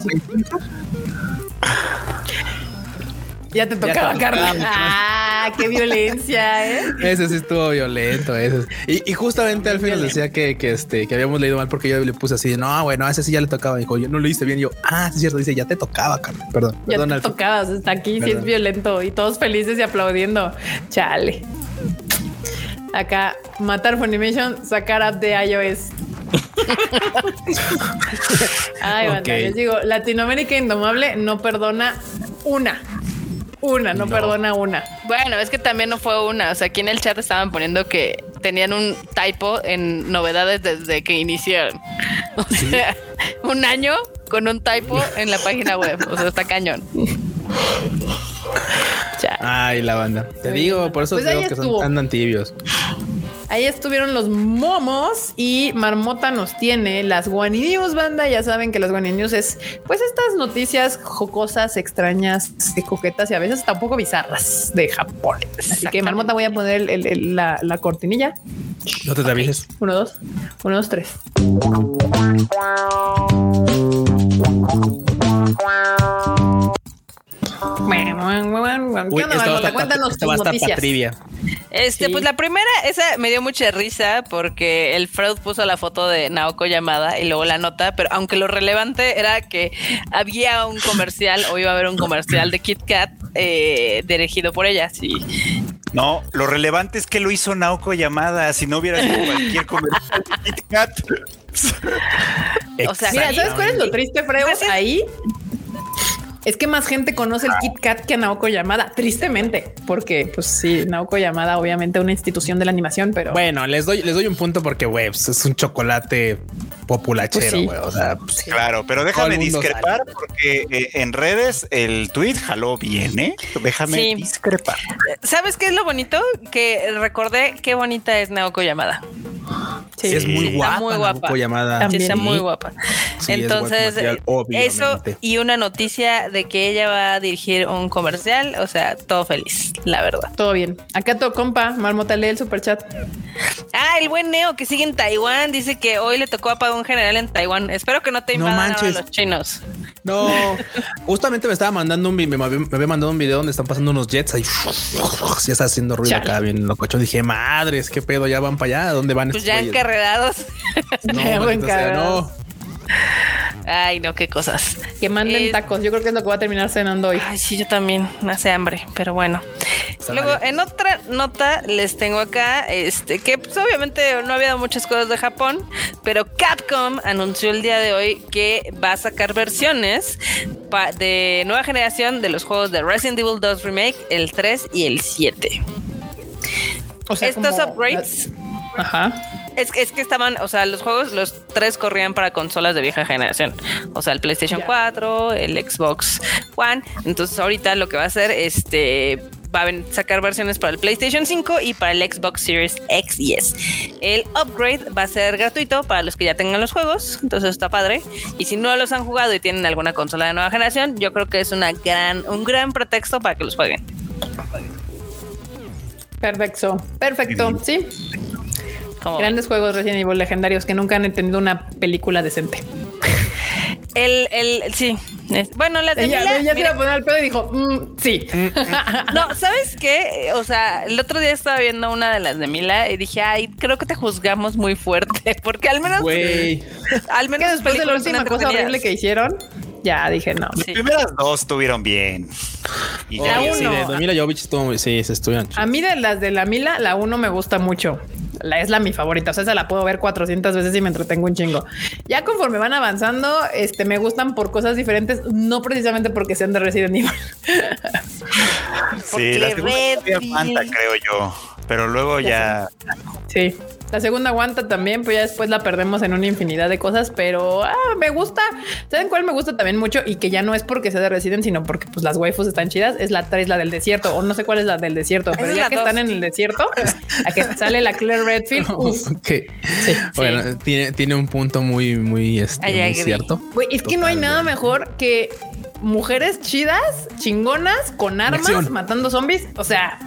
Ya te tocaba, Carla. Ah, qué violencia, ¿eh? Ese sí estuvo violento, ese. Y, y justamente al fin nos decía que, que, este, que habíamos leído mal porque yo le puse así, no, bueno, a ese sí ya le tocaba. Dijo, yo no lo hice bien. Y yo, ah, sí es cierto, dice, ya te tocaba, Carla. Perdón, Ya perdón, te Alfie. tocabas, está aquí, sí es Perdón. violento y todos felices y aplaudiendo. Chale. Acá, matar Funimation, sacar app de iOS. Ay, banda, Ok. les digo, Latinoamérica Indomable no perdona una. Una, no, perdona una. Bueno, es que también no fue una. O sea, aquí en el chat estaban poniendo que tenían un typo en novedades desde que iniciaron. O sea, un año con un typo en la página web. O sea, está cañón. Ay, la banda. Te Muy digo, bien. por eso Pues digo que son, andan tibios. Ahí estuvieron los momos y Marmota nos tiene las Guani News, banda. Ya saben que las Guani News es pues estas noticias jocosas, extrañas, coquetas y a veces hasta un poco bizarras de Japón. Así que Marmota voy a poner el- el- la, la cortinilla. No te avises. Uno, dos, uno, dos, tres. ¿Qué onda, Uy, esta Cuéntanos esta va a tus noticias. trivia. Este, Sí. pues la primera, esa me dio mucha risa porque el Freud puso la foto de Naoko Yamada y luego la nota, pero aunque lo relevante era que había un comercial o iba a haber un comercial de Kit Kat eh, dirigido por ella. Sí. No, lo relevante es que lo hizo Naoko Yamada. Si no hubiera sido cualquier comercial de Kit Kat. O sea, Mira. ¿sabes cuál es lo triste, Freo? Ahí es que más gente conoce el Kit Kat que a Naoko Yamada, tristemente, porque pues sí, Naoko Yamada, obviamente una institución de la animación, pero Bueno, les doy, les doy un punto porque, güey, pues, es un chocolate populachero, Pues sí. güey. O sea, pues, Claro, pero déjame discrepar porque eh, en redes el tweet jaló bien, ¿eh? Déjame Sí. discrepar. ¿Sabes qué es lo bonito? Que recordé qué bonita es Naoko Yamada. Sí, es muy Está guapa, muy guapa. Sí, está muy Sí. guapa. Sí, es Entonces, material, eh, eso y una noticia de que ella va a dirigir un comercial, o sea, todo feliz, la verdad. todo bien. Acá tu compa, Marmota lee el superchat. Ah, el buen Neo que sigue en Taiwán dice que hoy le tocó apagar un general en Taiwán. Espero que no te No invadan manches. los chinos. No, justamente me estaba mandando un vi- me había, me había mandado un video donde están pasando unos jets ahí. Ya está haciendo ruido Chale. acá bien lococho. Dije, madres, qué pedo, ya van para allá. ¿Dónde van Pues estos ya güeyes? Encarregados. No, sea, no. Ay, no, qué cosas. Que manden tacos. Yo creo que es lo que voy a terminar cenando hoy. Ay, sí, yo también. Me hace hambre, pero bueno. Está Luego, mal. en otra nota les tengo acá, este, que pues obviamente no había muchas cosas de Japón, pero Capcom anunció el día de hoy que va a sacar versiones de nueva generación de los juegos de Resident Evil 2 Remake, el 3 y el 7. O Estos como- upgrades Ajá. Es, que- es que estaban, o sea, los juegos, los tres corrían para consolas de vieja generación. O sea, el PlayStation Ya. 4, el Xbox One. Entonces, ahorita lo que va a hacer, este. Va a sacar versiones para el PlayStation 5 y para el Xbox Series X y S. El upgrade va a ser gratuito para los que ya tengan los juegos, entonces está padre. Y si no los han jugado y tienen alguna consola de nueva generación, yo creo que es una gran, un gran pretexto para que los jueguen. Perfecto, perfecto, sí. Como Grandes juegos Resident Evil legendarios que nunca han tenido una película decente. el, el, sí. Bueno, las de Ella, Mila, ella se iba a poner al pedo y dijo, mm, sí. No, ¿sabes qué? O sea, el otro día estaba viendo una de las de Mila y dije, ay, creo que te juzgamos muy fuerte, porque al menos, Güey. al menos después de la última cosa horrible que hicieron, ya dije no. Sí. Las primeras dos estuvieron bien. Y La Oye, sí, uno. de Mila Jovovich estuvo muy, sí, se estuvieron A mí de las de la Mila, la uno me gusta mucho. La, es la mi favorita. O sea, esa la puedo ver 400 veces y me entretengo un chingo. Ya conforme van avanzando, este me gustan por cosas diferentes, no precisamente porque sean de Resident Evil. Sí, la segunda creo yo. Pero luego ya. Sí. La segunda aguanta también, pues ya después la perdemos en una infinidad de cosas, pero ah, me gusta. ¿Saben cuál me gusta también mucho? Y que ya no es porque sea de Resident, sino porque pues las waifus están chidas. Es la 3, la del desierto, o no sé cuál es la del desierto, pero es ya que dos. están en el desierto, a que sale la Claire Redfield. uf. Ok. Bueno, tiene, tiene un punto muy, muy, este, muy cierto. Es que no hay nada mejor que mujeres chidas, chingonas, con armas, Acción. matando zombies. O sea,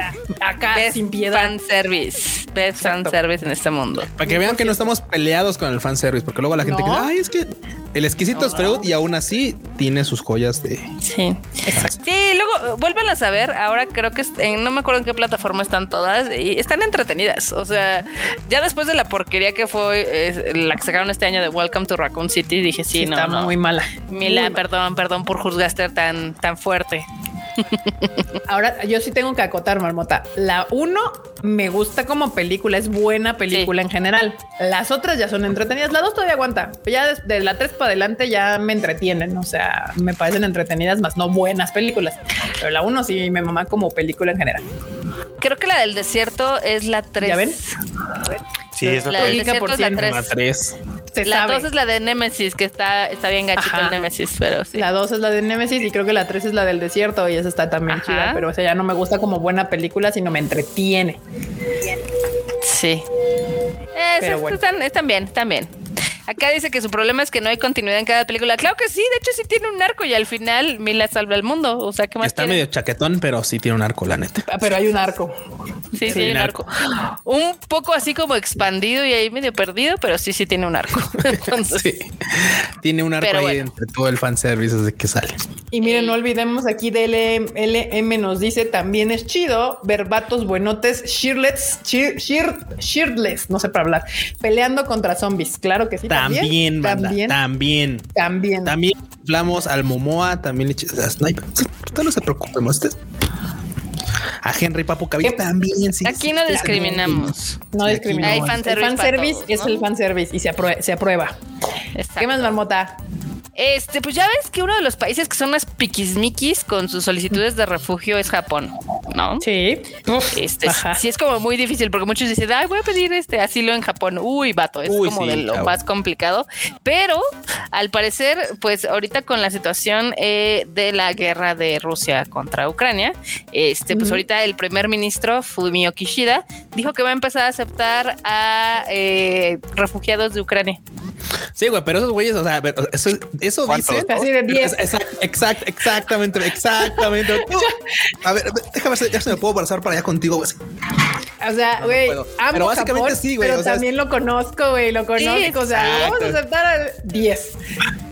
acá Best sin piedad. fan service, best fan Exacto. service en este mundo. Para que vean que no estamos peleados con el fanservice, porque luego la gente No. cree, ay, es que el exquisito es Freud y aún así tiene sus joyas de. Sí. Sí, luego vuelven a saber. Ahora creo que en- no me acuerdo en qué plataforma están todas y están entretenidas. O sea, ya después de la porquería que fue eh, la que sacaron este año de Welcome to Raccoon City, dije sí, Sí, no, está no. muy mala. Mila, Muy perdón, perdón por juzgaste tan, tan fuerte. Ahora, yo sí tengo que acotar, Marmota. La uno me gusta como película, es buena película en general. Las otras ya son entretenidas. La dos todavía aguanta. Ya de, la tres para adelante ya me entretienen. O sea, me parecen entretenidas, más no buenas películas. Pero la uno sí me mamá como película en general. Creo que la del desierto es la 3. ¿Ya ven? Sí, es La del desierto por es la cien. 3. La tres. Se La sabe. 2 es la de Nemesis, que está, está bien gachito Ajá. el Nemesis, pero sí. La dos es la de Nemesis y creo que la tres es la del desierto y esa está también Ajá. chida, pero o sea, ya no me gusta como buena película, sino me entretiene. Sí. Eh, Pero sí, bueno. están, están bien, están bien. Acá dice que su problema es que no hay continuidad en cada película. Claro que sí, de hecho sí tiene un arco y al final Mila salva el mundo. O sea, ¿qué más Está medio chaquetón, pero sí tiene un arco, la neta. Ah, Pero hay un arco. Sí, sí, sí, hay un arco. Un poco así como expandido y ahí medio perdido, pero sí, sí tiene un arco. Entonces, Sí. Tiene un arco Pero ahí bueno. entre todo el fanservice desde que sale. Y miren, no olvidemos aquí de LM, LM nos dice también es chido ver vatos buenotes, shirtless, shir, shir- shirtless, no sé para hablar, peleando contra zombies. Claro que sí. También, banda, también, también. también. También inflamos al Momoa, también le a Sniper. Usted no se preocupe, usted. A Henry Papu Cavilla ¿Qué? también. Sí, aquí no discriminamos. No discriminamos. Hay el fanservice fanservice para todos, es el fanservice y se, aprue- se aprueba. ¿Qué más, Marmota? Este, pues ya ves que uno de los países que son más piquismiquis con sus solicitudes de refugio es Japón, ¿no? Sí. Este Ajá. sí es como muy difícil porque muchos dicen, ay, voy a pedir este asilo en Japón. Uy, vato, es Uy, como sí, de lo más complicado. Pero al parecer, pues ahorita con la situación eh, de la guerra de Rusia contra Ucrania, este, pues ahorita el primer ministro Fumio Kishida dijo que va a empezar a aceptar a eh, refugiados de Ucrania. Sí, güey, pero esos güeyes, o sea, eso, eso dicen. Así de 10. Es- exact- exact- exactamente, exactamente. A ver, déjame ver si ya se me puedo abrazar para allá contigo, güey. O sea, güey, no Pero básicamente Japón, sí, güey, Pero o sea, también lo conozco, güey, lo conozco. o sea, vamos a aceptar al 10.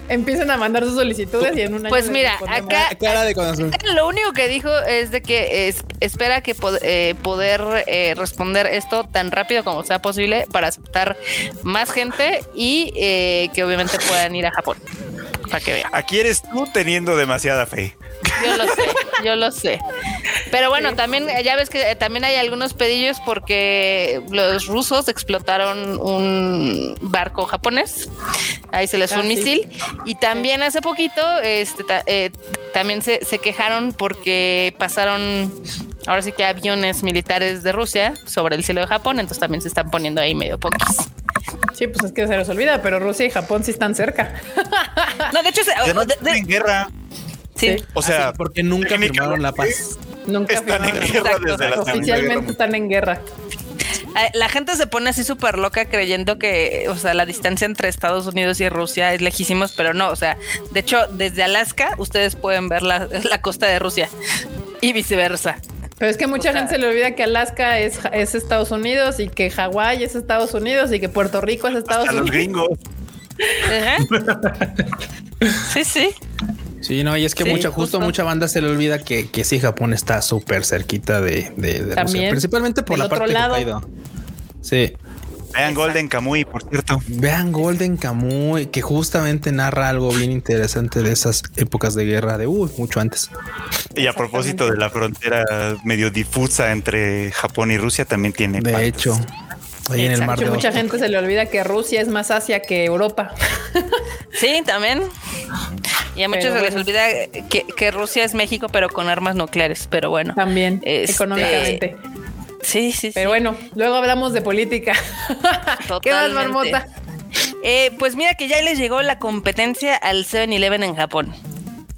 Empiezan a mandar sus solicitudes y en un año. Pues mira, acá- Cara de corazón. Lo único que dijo es de que es- espera que pod- eh, poder eh, responder esto tan rápido como sea posible para aceptar más gente y eh, que obviamente puedan ir a Japón. Para que vean. Aquí eres tú teniendo demasiada fe. Yo lo sé, yo lo sé. Pero bueno, también eh, ya ves que eh, también hay algunos pedillos porque los rusos explotaron un barco japonés. Ahí se les fue Ah, un sí. misil. Y también hace poquito este, ta- eh, también se, se quejaron porque pasaron ahora sí que aviones militares de Rusia sobre el cielo de Japón. Entonces también se están poniendo ahí medio pokis. Sí, pues es que se les olvida, pero Rusia y Japón sí están cerca. No, de hecho, se- Que no de- están de- en guerra. sí. Sí. O sea, Ah, porque nunca firmaron la paz. Nunca Están en firmaron. guerra Exacto. desde la Guerra Oficialmente están en guerra. La gente se pone así súper loca creyendo que, o sea, la distancia entre Estados Unidos y Rusia es lejísimos, pero no, o sea, de hecho, desde Alaska ustedes pueden ver la, la costa de Rusia y viceversa. Pero es que mucha gente se le olvida que Alaska es, es Estados Unidos y que Hawái es Estados Unidos y que Puerto Rico es Estados Hasta Unidos. los gringos. Ajá. Sí, sí. Sí, no, y es que Sí, mucha, justo, justo. mucha banda se le olvida que, que sí, Japón está súper cerquita de, de, de Rusia, principalmente por la parte de lado. Hokkaido. Sí. Vean Golden Kamuy, por cierto. Vean Golden Kamuy, que justamente narra algo bien interesante de esas épocas de guerra de uy, mucho antes. Y a propósito de la frontera medio difusa entre Japón y Rusia, también tiene. De partes. hecho, ahí en el mar de Mucha gente se le olvida que Rusia es más Asia que Europa. Sí, también. Y a muchos Pero se les bueno. olvida que, que Rusia es México, pero con armas nucleares. Pero bueno. También Este, económicamente. Sí, sí, Pero sí. bueno, luego hablamos de política. ¿Qué más. Marmota? Eh, pues mira que ya les llegó la competencia al 7-Eleven en Japón.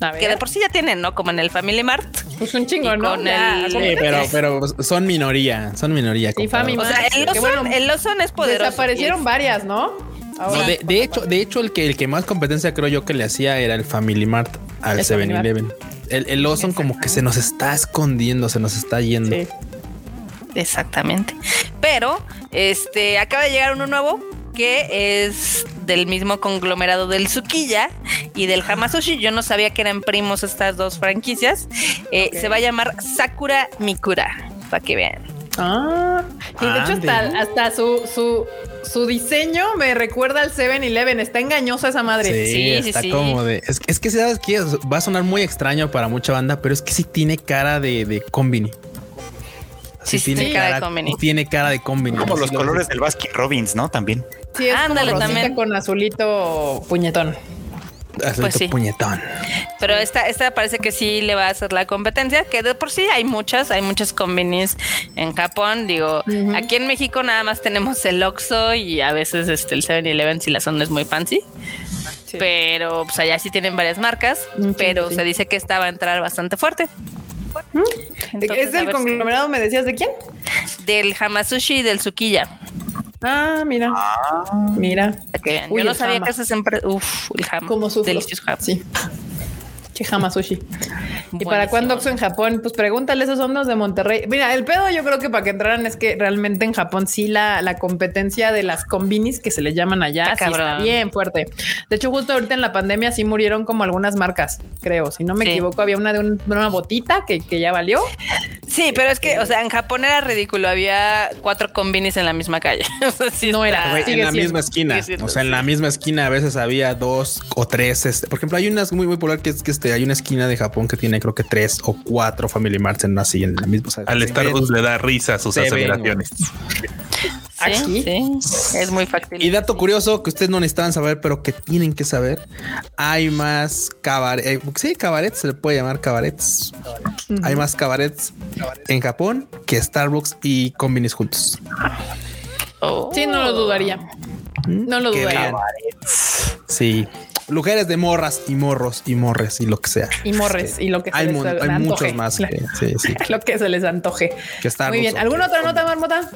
A Que de por sí ya tienen, ¿no? Como en el Family Mart. pues un chingo, ¿no? con Ya, el- como- Sí, pero, pero son minoría, son minoría. Y comparado. Fami O sea, el Lawson, bueno, el Lawson es poderoso. Desaparecieron varias, ¿no? Ahora- No, de, de hecho, de hecho, el que el que más competencia creo yo que le hacía era el Family Mart al El Family 7-Eleven. El, el Lawson como que se nos está escondiendo, se nos está yendo. Sí. Exactamente. Pero este acaba de llegar uno nuevo que es del mismo conglomerado del Sukiya y del Hamasushi. Yo no sabía que eran primos estas dos franquicias. Eh. Se va a llamar Sakura Mikura, para que vean. Ah, y de hecho hasta, hasta su, su, su diseño me recuerda al 7-Eleven. Está engañosa esa madre. Sí, Sí, sí, está sí. como de. Es, es que sabes que va a sonar muy extraño para mucha banda, pero es que sí tiene cara de, de combini. Sí, sí, tiene cara de. Tiene cara de combini. Como los lo- colores del Baskin Robbins, ¿no? También. Sí, es Ándale, como también. con azulito puñetón. azulito Pues sí. puñetón. Pero esta, esta parece que sí le va a hacer la competencia, que de por sí hay muchas, hay muchas convenis en Japón. Digo, aquí en México nada más tenemos el Oxxo y a veces este, el 7-Eleven si la zona es muy fancy. Sí. Pero pues allá sí tienen varias marcas, sí, pero sí. se dice que esta va a entrar bastante fuerte. Entonces, ¿Es del ver si- conglomerado? ¿Me decías de quién? del Hamasushi y del Sukiya. Ah, mira. Mira. para que vean. Uy, Yo no sabía Hama. que esas empresas. Uf, el Hama. Como sufro. Delicioso Hama. Sí. Chihama Sushi. ¿Y para cuándo Oxxo en Japón? Pues pregúntale, esos son los de Monterrey. Mira, el pedo yo creo que para que entraran es que realmente en Japón sí la, la competencia de las combinis que se le llaman allá Está sí está bien fuerte. De hecho, justo ahorita en la pandemia sí murieron como algunas marcas, creo. Si no me Sí. equivoco, había una de, un- de una botita que, que ya valió. Sí, pero es que, o sea, en Japón era ridículo. Había cuatro combinis en la misma calle. O sea, sí No está- era, en la misma esquina. o sea, en la misma esquina a veces había dos o tres. este, por ejemplo, hay unas muy, muy popular que es que este, hay una esquina de Japón que tiene creo que tres o cuatro Family Marts en así en la misma. o sea, Al Starbucks le da risa sus aseveraciones. Aquí. Sí, sí, es muy fácil. Y dato curioso que ustedes no necesitaban saber, pero que tienen que saber, hay más cabaret, eh, sí, cabarets, se le puede llamar cabarets. Hay más cabarets en Japón que Starbucks y Combinis juntos. Oh. Sí, no lo dudaría. No lo dudaría. Sí, lugares de morras y morros y morres y lo que sea. Y morres y lo que se Hay, les hay antoje. muchos más. que- sí, sí. Lo que se les antoje. Que Muy bien. ¿Alguna otra nota, Marmota?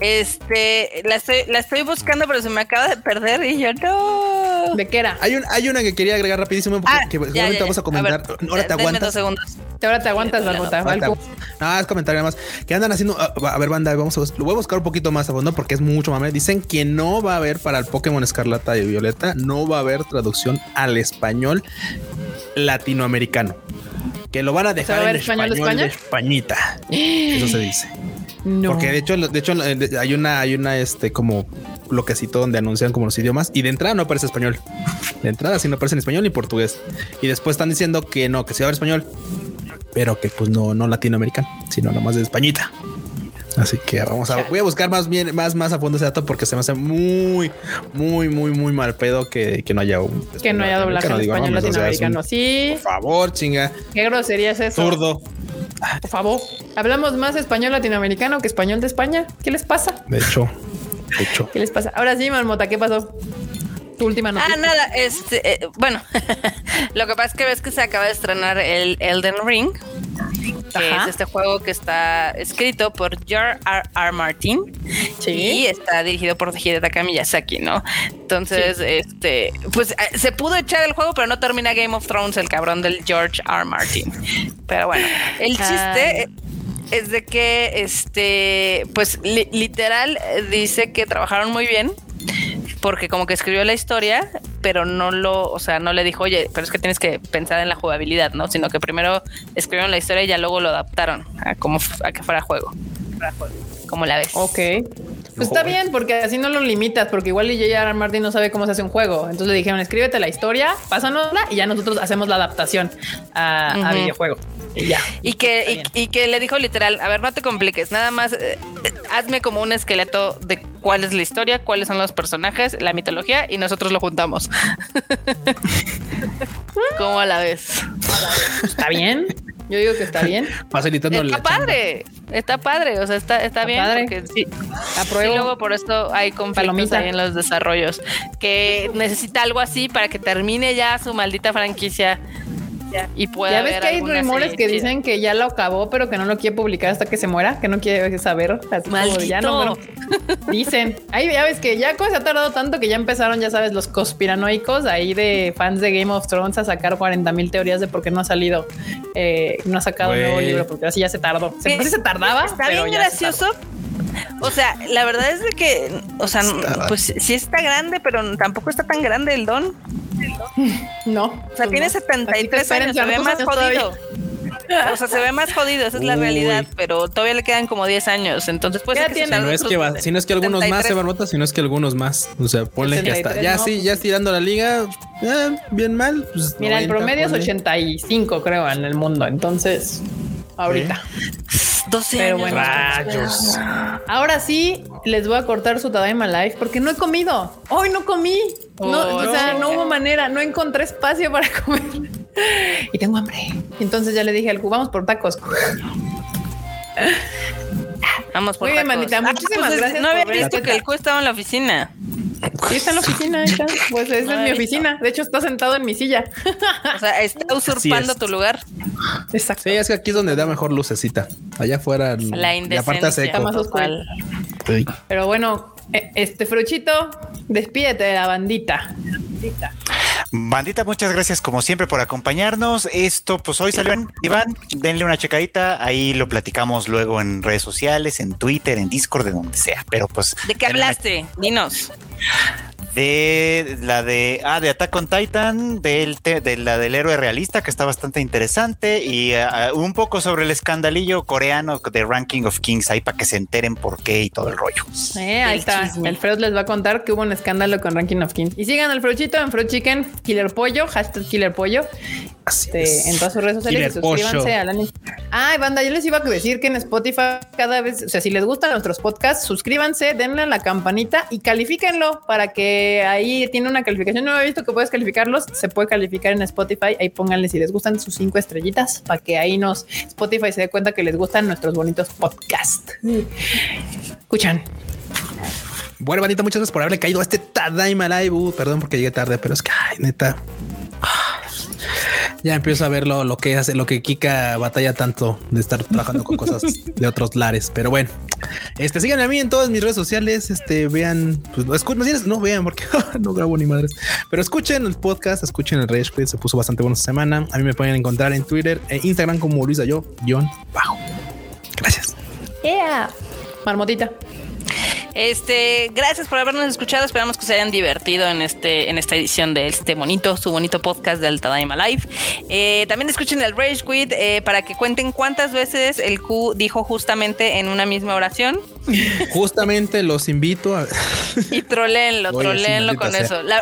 Este, la estoy, la estoy buscando, pero se me acaba de perder y yo no. ¿De qué era? Hay, un, hay una que quería agregar rapidísimo porque Ah, que ya, seguramente ya, vamos a comentar. ver, Ahora te aguantas. dos segundos. Ahora te aguantas, Algo. No, es comentario nada más. Que andan haciendo. ah, A ver, banda, vamos a, lo voy a buscar un poquito más a fondo porque es mucho mame. Dicen que no va a haber para el Pokémon Escarlata y Violeta, no va a haber traducción al español latinoamericano. Que lo van a dejar a en español español, de Españita. Eso se dice. Porque de hecho, de hecho, hay una, hay una, este, como bloquecito donde anuncian como los idiomas y de entrada no aparece español. De entrada sí no aparece en español ni portugués. Y después están diciendo que no, que sí va español, pero que pues no, no latinoamericano, sino nomás de Españita. Así que vamos a, voy a buscar más bien, más, más a fondo ese dato porque se me hace muy, muy, muy, muy mal pedo que, que no haya un Que no haya doblaje en español mames, o sea, es un- latinoamericano. Sí. Por favor, chinga. Qué grosería es eso. Zurdo. Por favor. Hablamos más español latinoamericano que español de España. ¿Qué les pasa? De hecho, de hecho. ¿Qué les pasa? Ahora sí, Marmota, ¿qué pasó? Tu última noticia. Ah, nada, este, eh, bueno, lo que pasa es que ves que se acaba de estrenar el Elden Ring, que Ajá. es este juego que está escrito por George R. R. Martin Sí. y está dirigido por Hidetaka Miyazaki, ¿no? Entonces, este, pues eh, se pudo echar el juego, pero no termina Game of Thrones, el cabrón del George R. Martin. Pero bueno, el chiste, Ay. es de que, este, pues literal dice que trabajaron muy bien porque como que escribió la historia, pero no lo, o sea, no le dijo, oye, pero es que tienes que pensar en la jugabilidad, ¿no? Sino que primero escribieron la historia y ya luego lo adaptaron a como a que fuera juego. Como la ves. Ok. Pues está bien, porque así no lo limitas, porque igual J.R. Martin no sabe cómo se hace un juego. Entonces le dijeron, escríbete la historia, pásanosla y ya nosotros hacemos la adaptación a, videojuego. Y ya. Y que, y, que le dijo literal, a ver, no te compliques, nada más eh, hazme como un esqueleto de cuál es la historia, cuáles son los personajes, la mitología y nosotros lo juntamos. ¿Cómo a la vez? Está bien. Yo digo que está bien. Facilitando Está padre. Está padre. O sea, está, está, bien. Porque sí. Apruebo. Y luego por esto hay conflictos ahí en los desarrollos. Que necesita algo así para que termine ya su maldita franquicia y puede Ya ves que hay rumores que dicen que ya lo acabó, pero que no lo quiere publicar hasta que se muera, que no quiere saber. ya no, dicen. Ahí ya ves que ya se ha tardado tanto que ya empezaron, ya sabes, los conspiranoicos ahí de fans de Game of Thrones a sacar 40 mil teorías de por qué no ha salido, eh, no ha sacado un nuevo libro, porque así ya se tardó. Se, se tardaba. Está bien gracioso o sea, la verdad es de que, o sea, pues sí está grande, pero tampoco está tan grande el don. No. O sea, tiene 73 años, se ve más jodido. O sea, se ve más jodido, esa es la realidad, pero todavía le quedan como 10 años. Entonces, pues, si no, es que si no es que algunos más se van botas, sino es que algunos más. O sea, ponle que hasta ya sí, ya estirando la liga, eh, bien mal. Pues Mira, el promedio es 85, creo, en el mundo. Entonces, ahorita. 12 Pero bueno, Ahora sí, les voy a cortar su Tadaima Life porque no he comido. Hoy no comí. No, o sea, no hubo manera. No encontré espacio para comer. Y tengo hambre. Entonces ya le dije al Q, vamos por tacos. Vamos por Muy bien, tacos. Ah, muchísimas pues gracias. No había visto que el Q estaba en la oficina. Sí, está en la oficina. Está. Pues esa es mi oficina. De hecho, está sentado en mi silla. O sea, está usurpando tu lugar. Exacto. Sí, es que aquí es donde da mejor lucecita. Allá afuera. La indecencia. Está más oscuro. Pero bueno, eh, este Fruchito, despídete de la bandita. Bandita, muchas gracias como siempre por acompañarnos. Esto, pues hoy salió en Iván, denle una checadita, ahí lo platicamos luego en redes sociales, en Twitter, en Discord, de donde sea. Pero pues. ¿De qué hablaste? Dinos de la de ah de Attack on Titan del de la del héroe realista que está bastante interesante y ah, un poco sobre el escandalillo coreano de Ranking of Kings ahí para que se enteren por qué y todo el rollo. Eh, ahí está. El Freud les va a contar que hubo un escándalo con Ranking of Kings. Y sigan al Frochito en Froid Chicken Killer Pollo hashtag Killer Pollo este, en todas sus redes sociales suscríbanse a la Ay, banda, yo les iba a decir que en Spotify cada vez, o sea, si les gustan nuestros podcasts, suscríbanse, denle a la campanita y califíquenlo para que ahí tiene una calificación. No he visto que puedes calificarlos, se puede calificar en Spotify. Ahí pónganle si les gustan sus cinco estrellitas para que ahí nos Spotify se dé cuenta que les gustan nuestros bonitos podcasts. Escuchan. Bueno, bandita, muchas gracias por haberle caído a este Tadaima Live. Uh, perdón porque llegué tarde, pero es que, neta. Ya empiezo a ver lo, que hace, lo que Kika batalla tanto de estar trabajando con cosas de otros lares. Pero bueno, este síganme a mí en todas mis redes sociales. Este vean, pues escuchen, no vean porque no grabo ni madres, pero escuchen el podcast, escuchen el Rage Quit. Se puso bastante bueno esta semana. A mí me pueden encontrar en Twitter e Instagram como Luisa Yo, John Bajo. Gracias. Yeah, marmotita. Este, gracias por habernos escuchado. Esperamos que se hayan divertido en este, en esta edición de este bonito, su bonito podcast del Tadaima Live. Eh, también escuchen el Rage Quit eh, para que cuenten cuántas veces el Q dijo justamente en una misma oración. Justamente los invito a. y troleenlo, troleenlo con eso. no,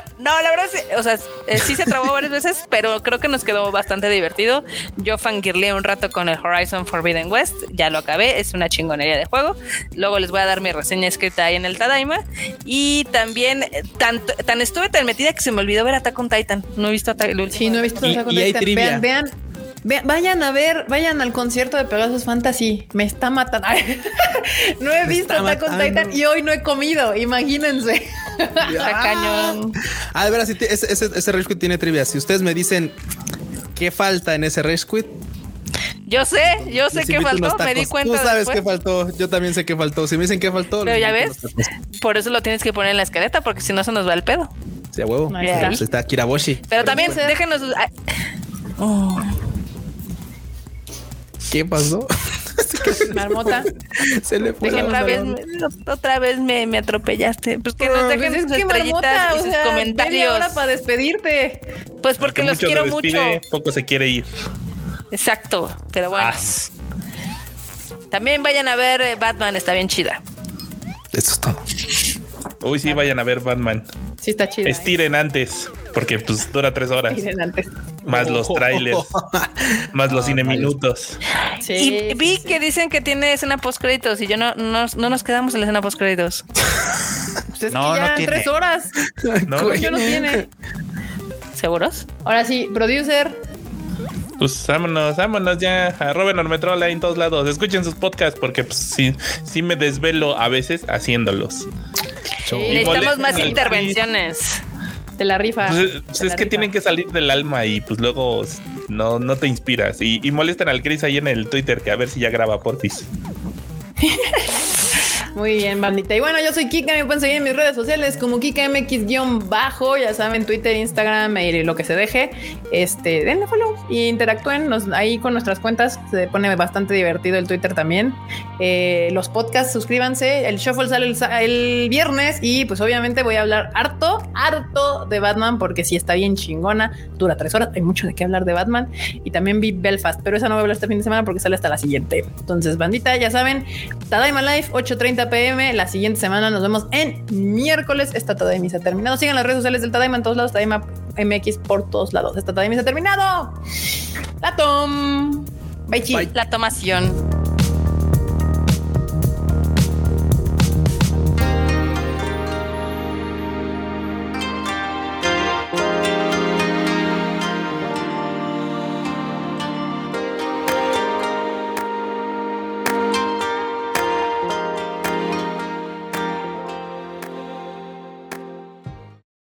la verdad, o sea, eh, sí se trabó varias veces, pero creo que nos quedó bastante divertido. Yo fangirleé un rato con el Horizon Forbidden West, ya lo acabé, es una chingonería de juego. Luego les voy a dar mi reseña escrita ahí en el Tadaima. Y también, eh, tan, tan estuve tan metida que se me olvidó ver Attack on Titan. No he visto Attack Sí, no he visto Attack on Titan. Vean, vean vayan a ver, vayan al concierto de Pegasus Fantasy. Me está matando. no he visto Attack on Titan y hoy no he comido. Imagínense. Cañón. Ah, de veras, ese, ese, ese tiene trivia. Si ustedes me dicen qué falta en ese Rage Quit, yo sé, yo sé qué faltó, me di cuenta. Tú sabes qué faltó, yo también sé qué faltó. Si me dicen qué faltó, pero ya ves, por eso lo tienes que poner en la escaleta, porque si no se nos va el pedo. Sí, a huevo. Pues está Kiraboshi. Pero, también déjenos. ¿Qué pasó? Marmota. Se le fue. Otra vez, otra vez me, me atropellaste. Pues que nos Pues dejen es sus estrellitas Marmota, y o sus comentarios. hora para despedirte. Pues porque los quiero mucho. Poco se quiere ir. Exacto. Pero bueno. As. También vayan a ver eh, Batman, está bien chida. Eso es todo. Uy, sí, vayan a ver Batman. Sí, está chido. ¿eh? Estiren antes, porque pues dura tres horas. Miren antes. Más los trailers, más los cine minutos. Sí, y sí, vi sí. que dicen que tiene escena post créditos y yo no, no, no nos quedamos en la escena post créditos. Pues es No, que ya no tiene. tres horas. ¿no? Yo no tiene. ¿Seguros? Ahora sí, producer. Pues vámonos, vámonos ya. Arroba Normetrola en todos lados. Escuchen sus podcasts porque pues sí, sí me desvelo a veces haciéndolos. Sí, Necesitamos más intervenciones. de la rifa. Pues, de la es que rifa. tienen que salir del alma y pues luego no, no te inspiras. Y, y molestan al Chris ahí en el Twitter que a ver si ya graba porfis. Muy bien, bandita. Y bueno, yo soy Kika, me pueden seguir en mis redes sociales como KikaMX-bajo, ya saben, Twitter, Instagram y lo que se deje. Este, denle follow y interactúen ahí con nuestras cuentas. Se pone bastante divertido el Twitter también. Eh, los podcasts, suscríbanse. El Shuffle sale el, viernes y pues obviamente voy a hablar harto, harto de Batman porque sí está bien chingona. Dura tres horas, hay mucho de qué hablar de Batman. Y también vi Belfast, pero esa no voy a hablar este fin de semana porque sale hasta la siguiente. Entonces, bandita, ya saben, Tadaima Life, 8.30 pm. La siguiente semana nos vemos en miércoles. Esta Tadaima se ha terminado. Sigan las redes sociales del Tadaima en todos lados. Tadaima MX por todos lados. Esta Tadaima se ha terminado. La Tom. Bye, chi. Bye. La tomación.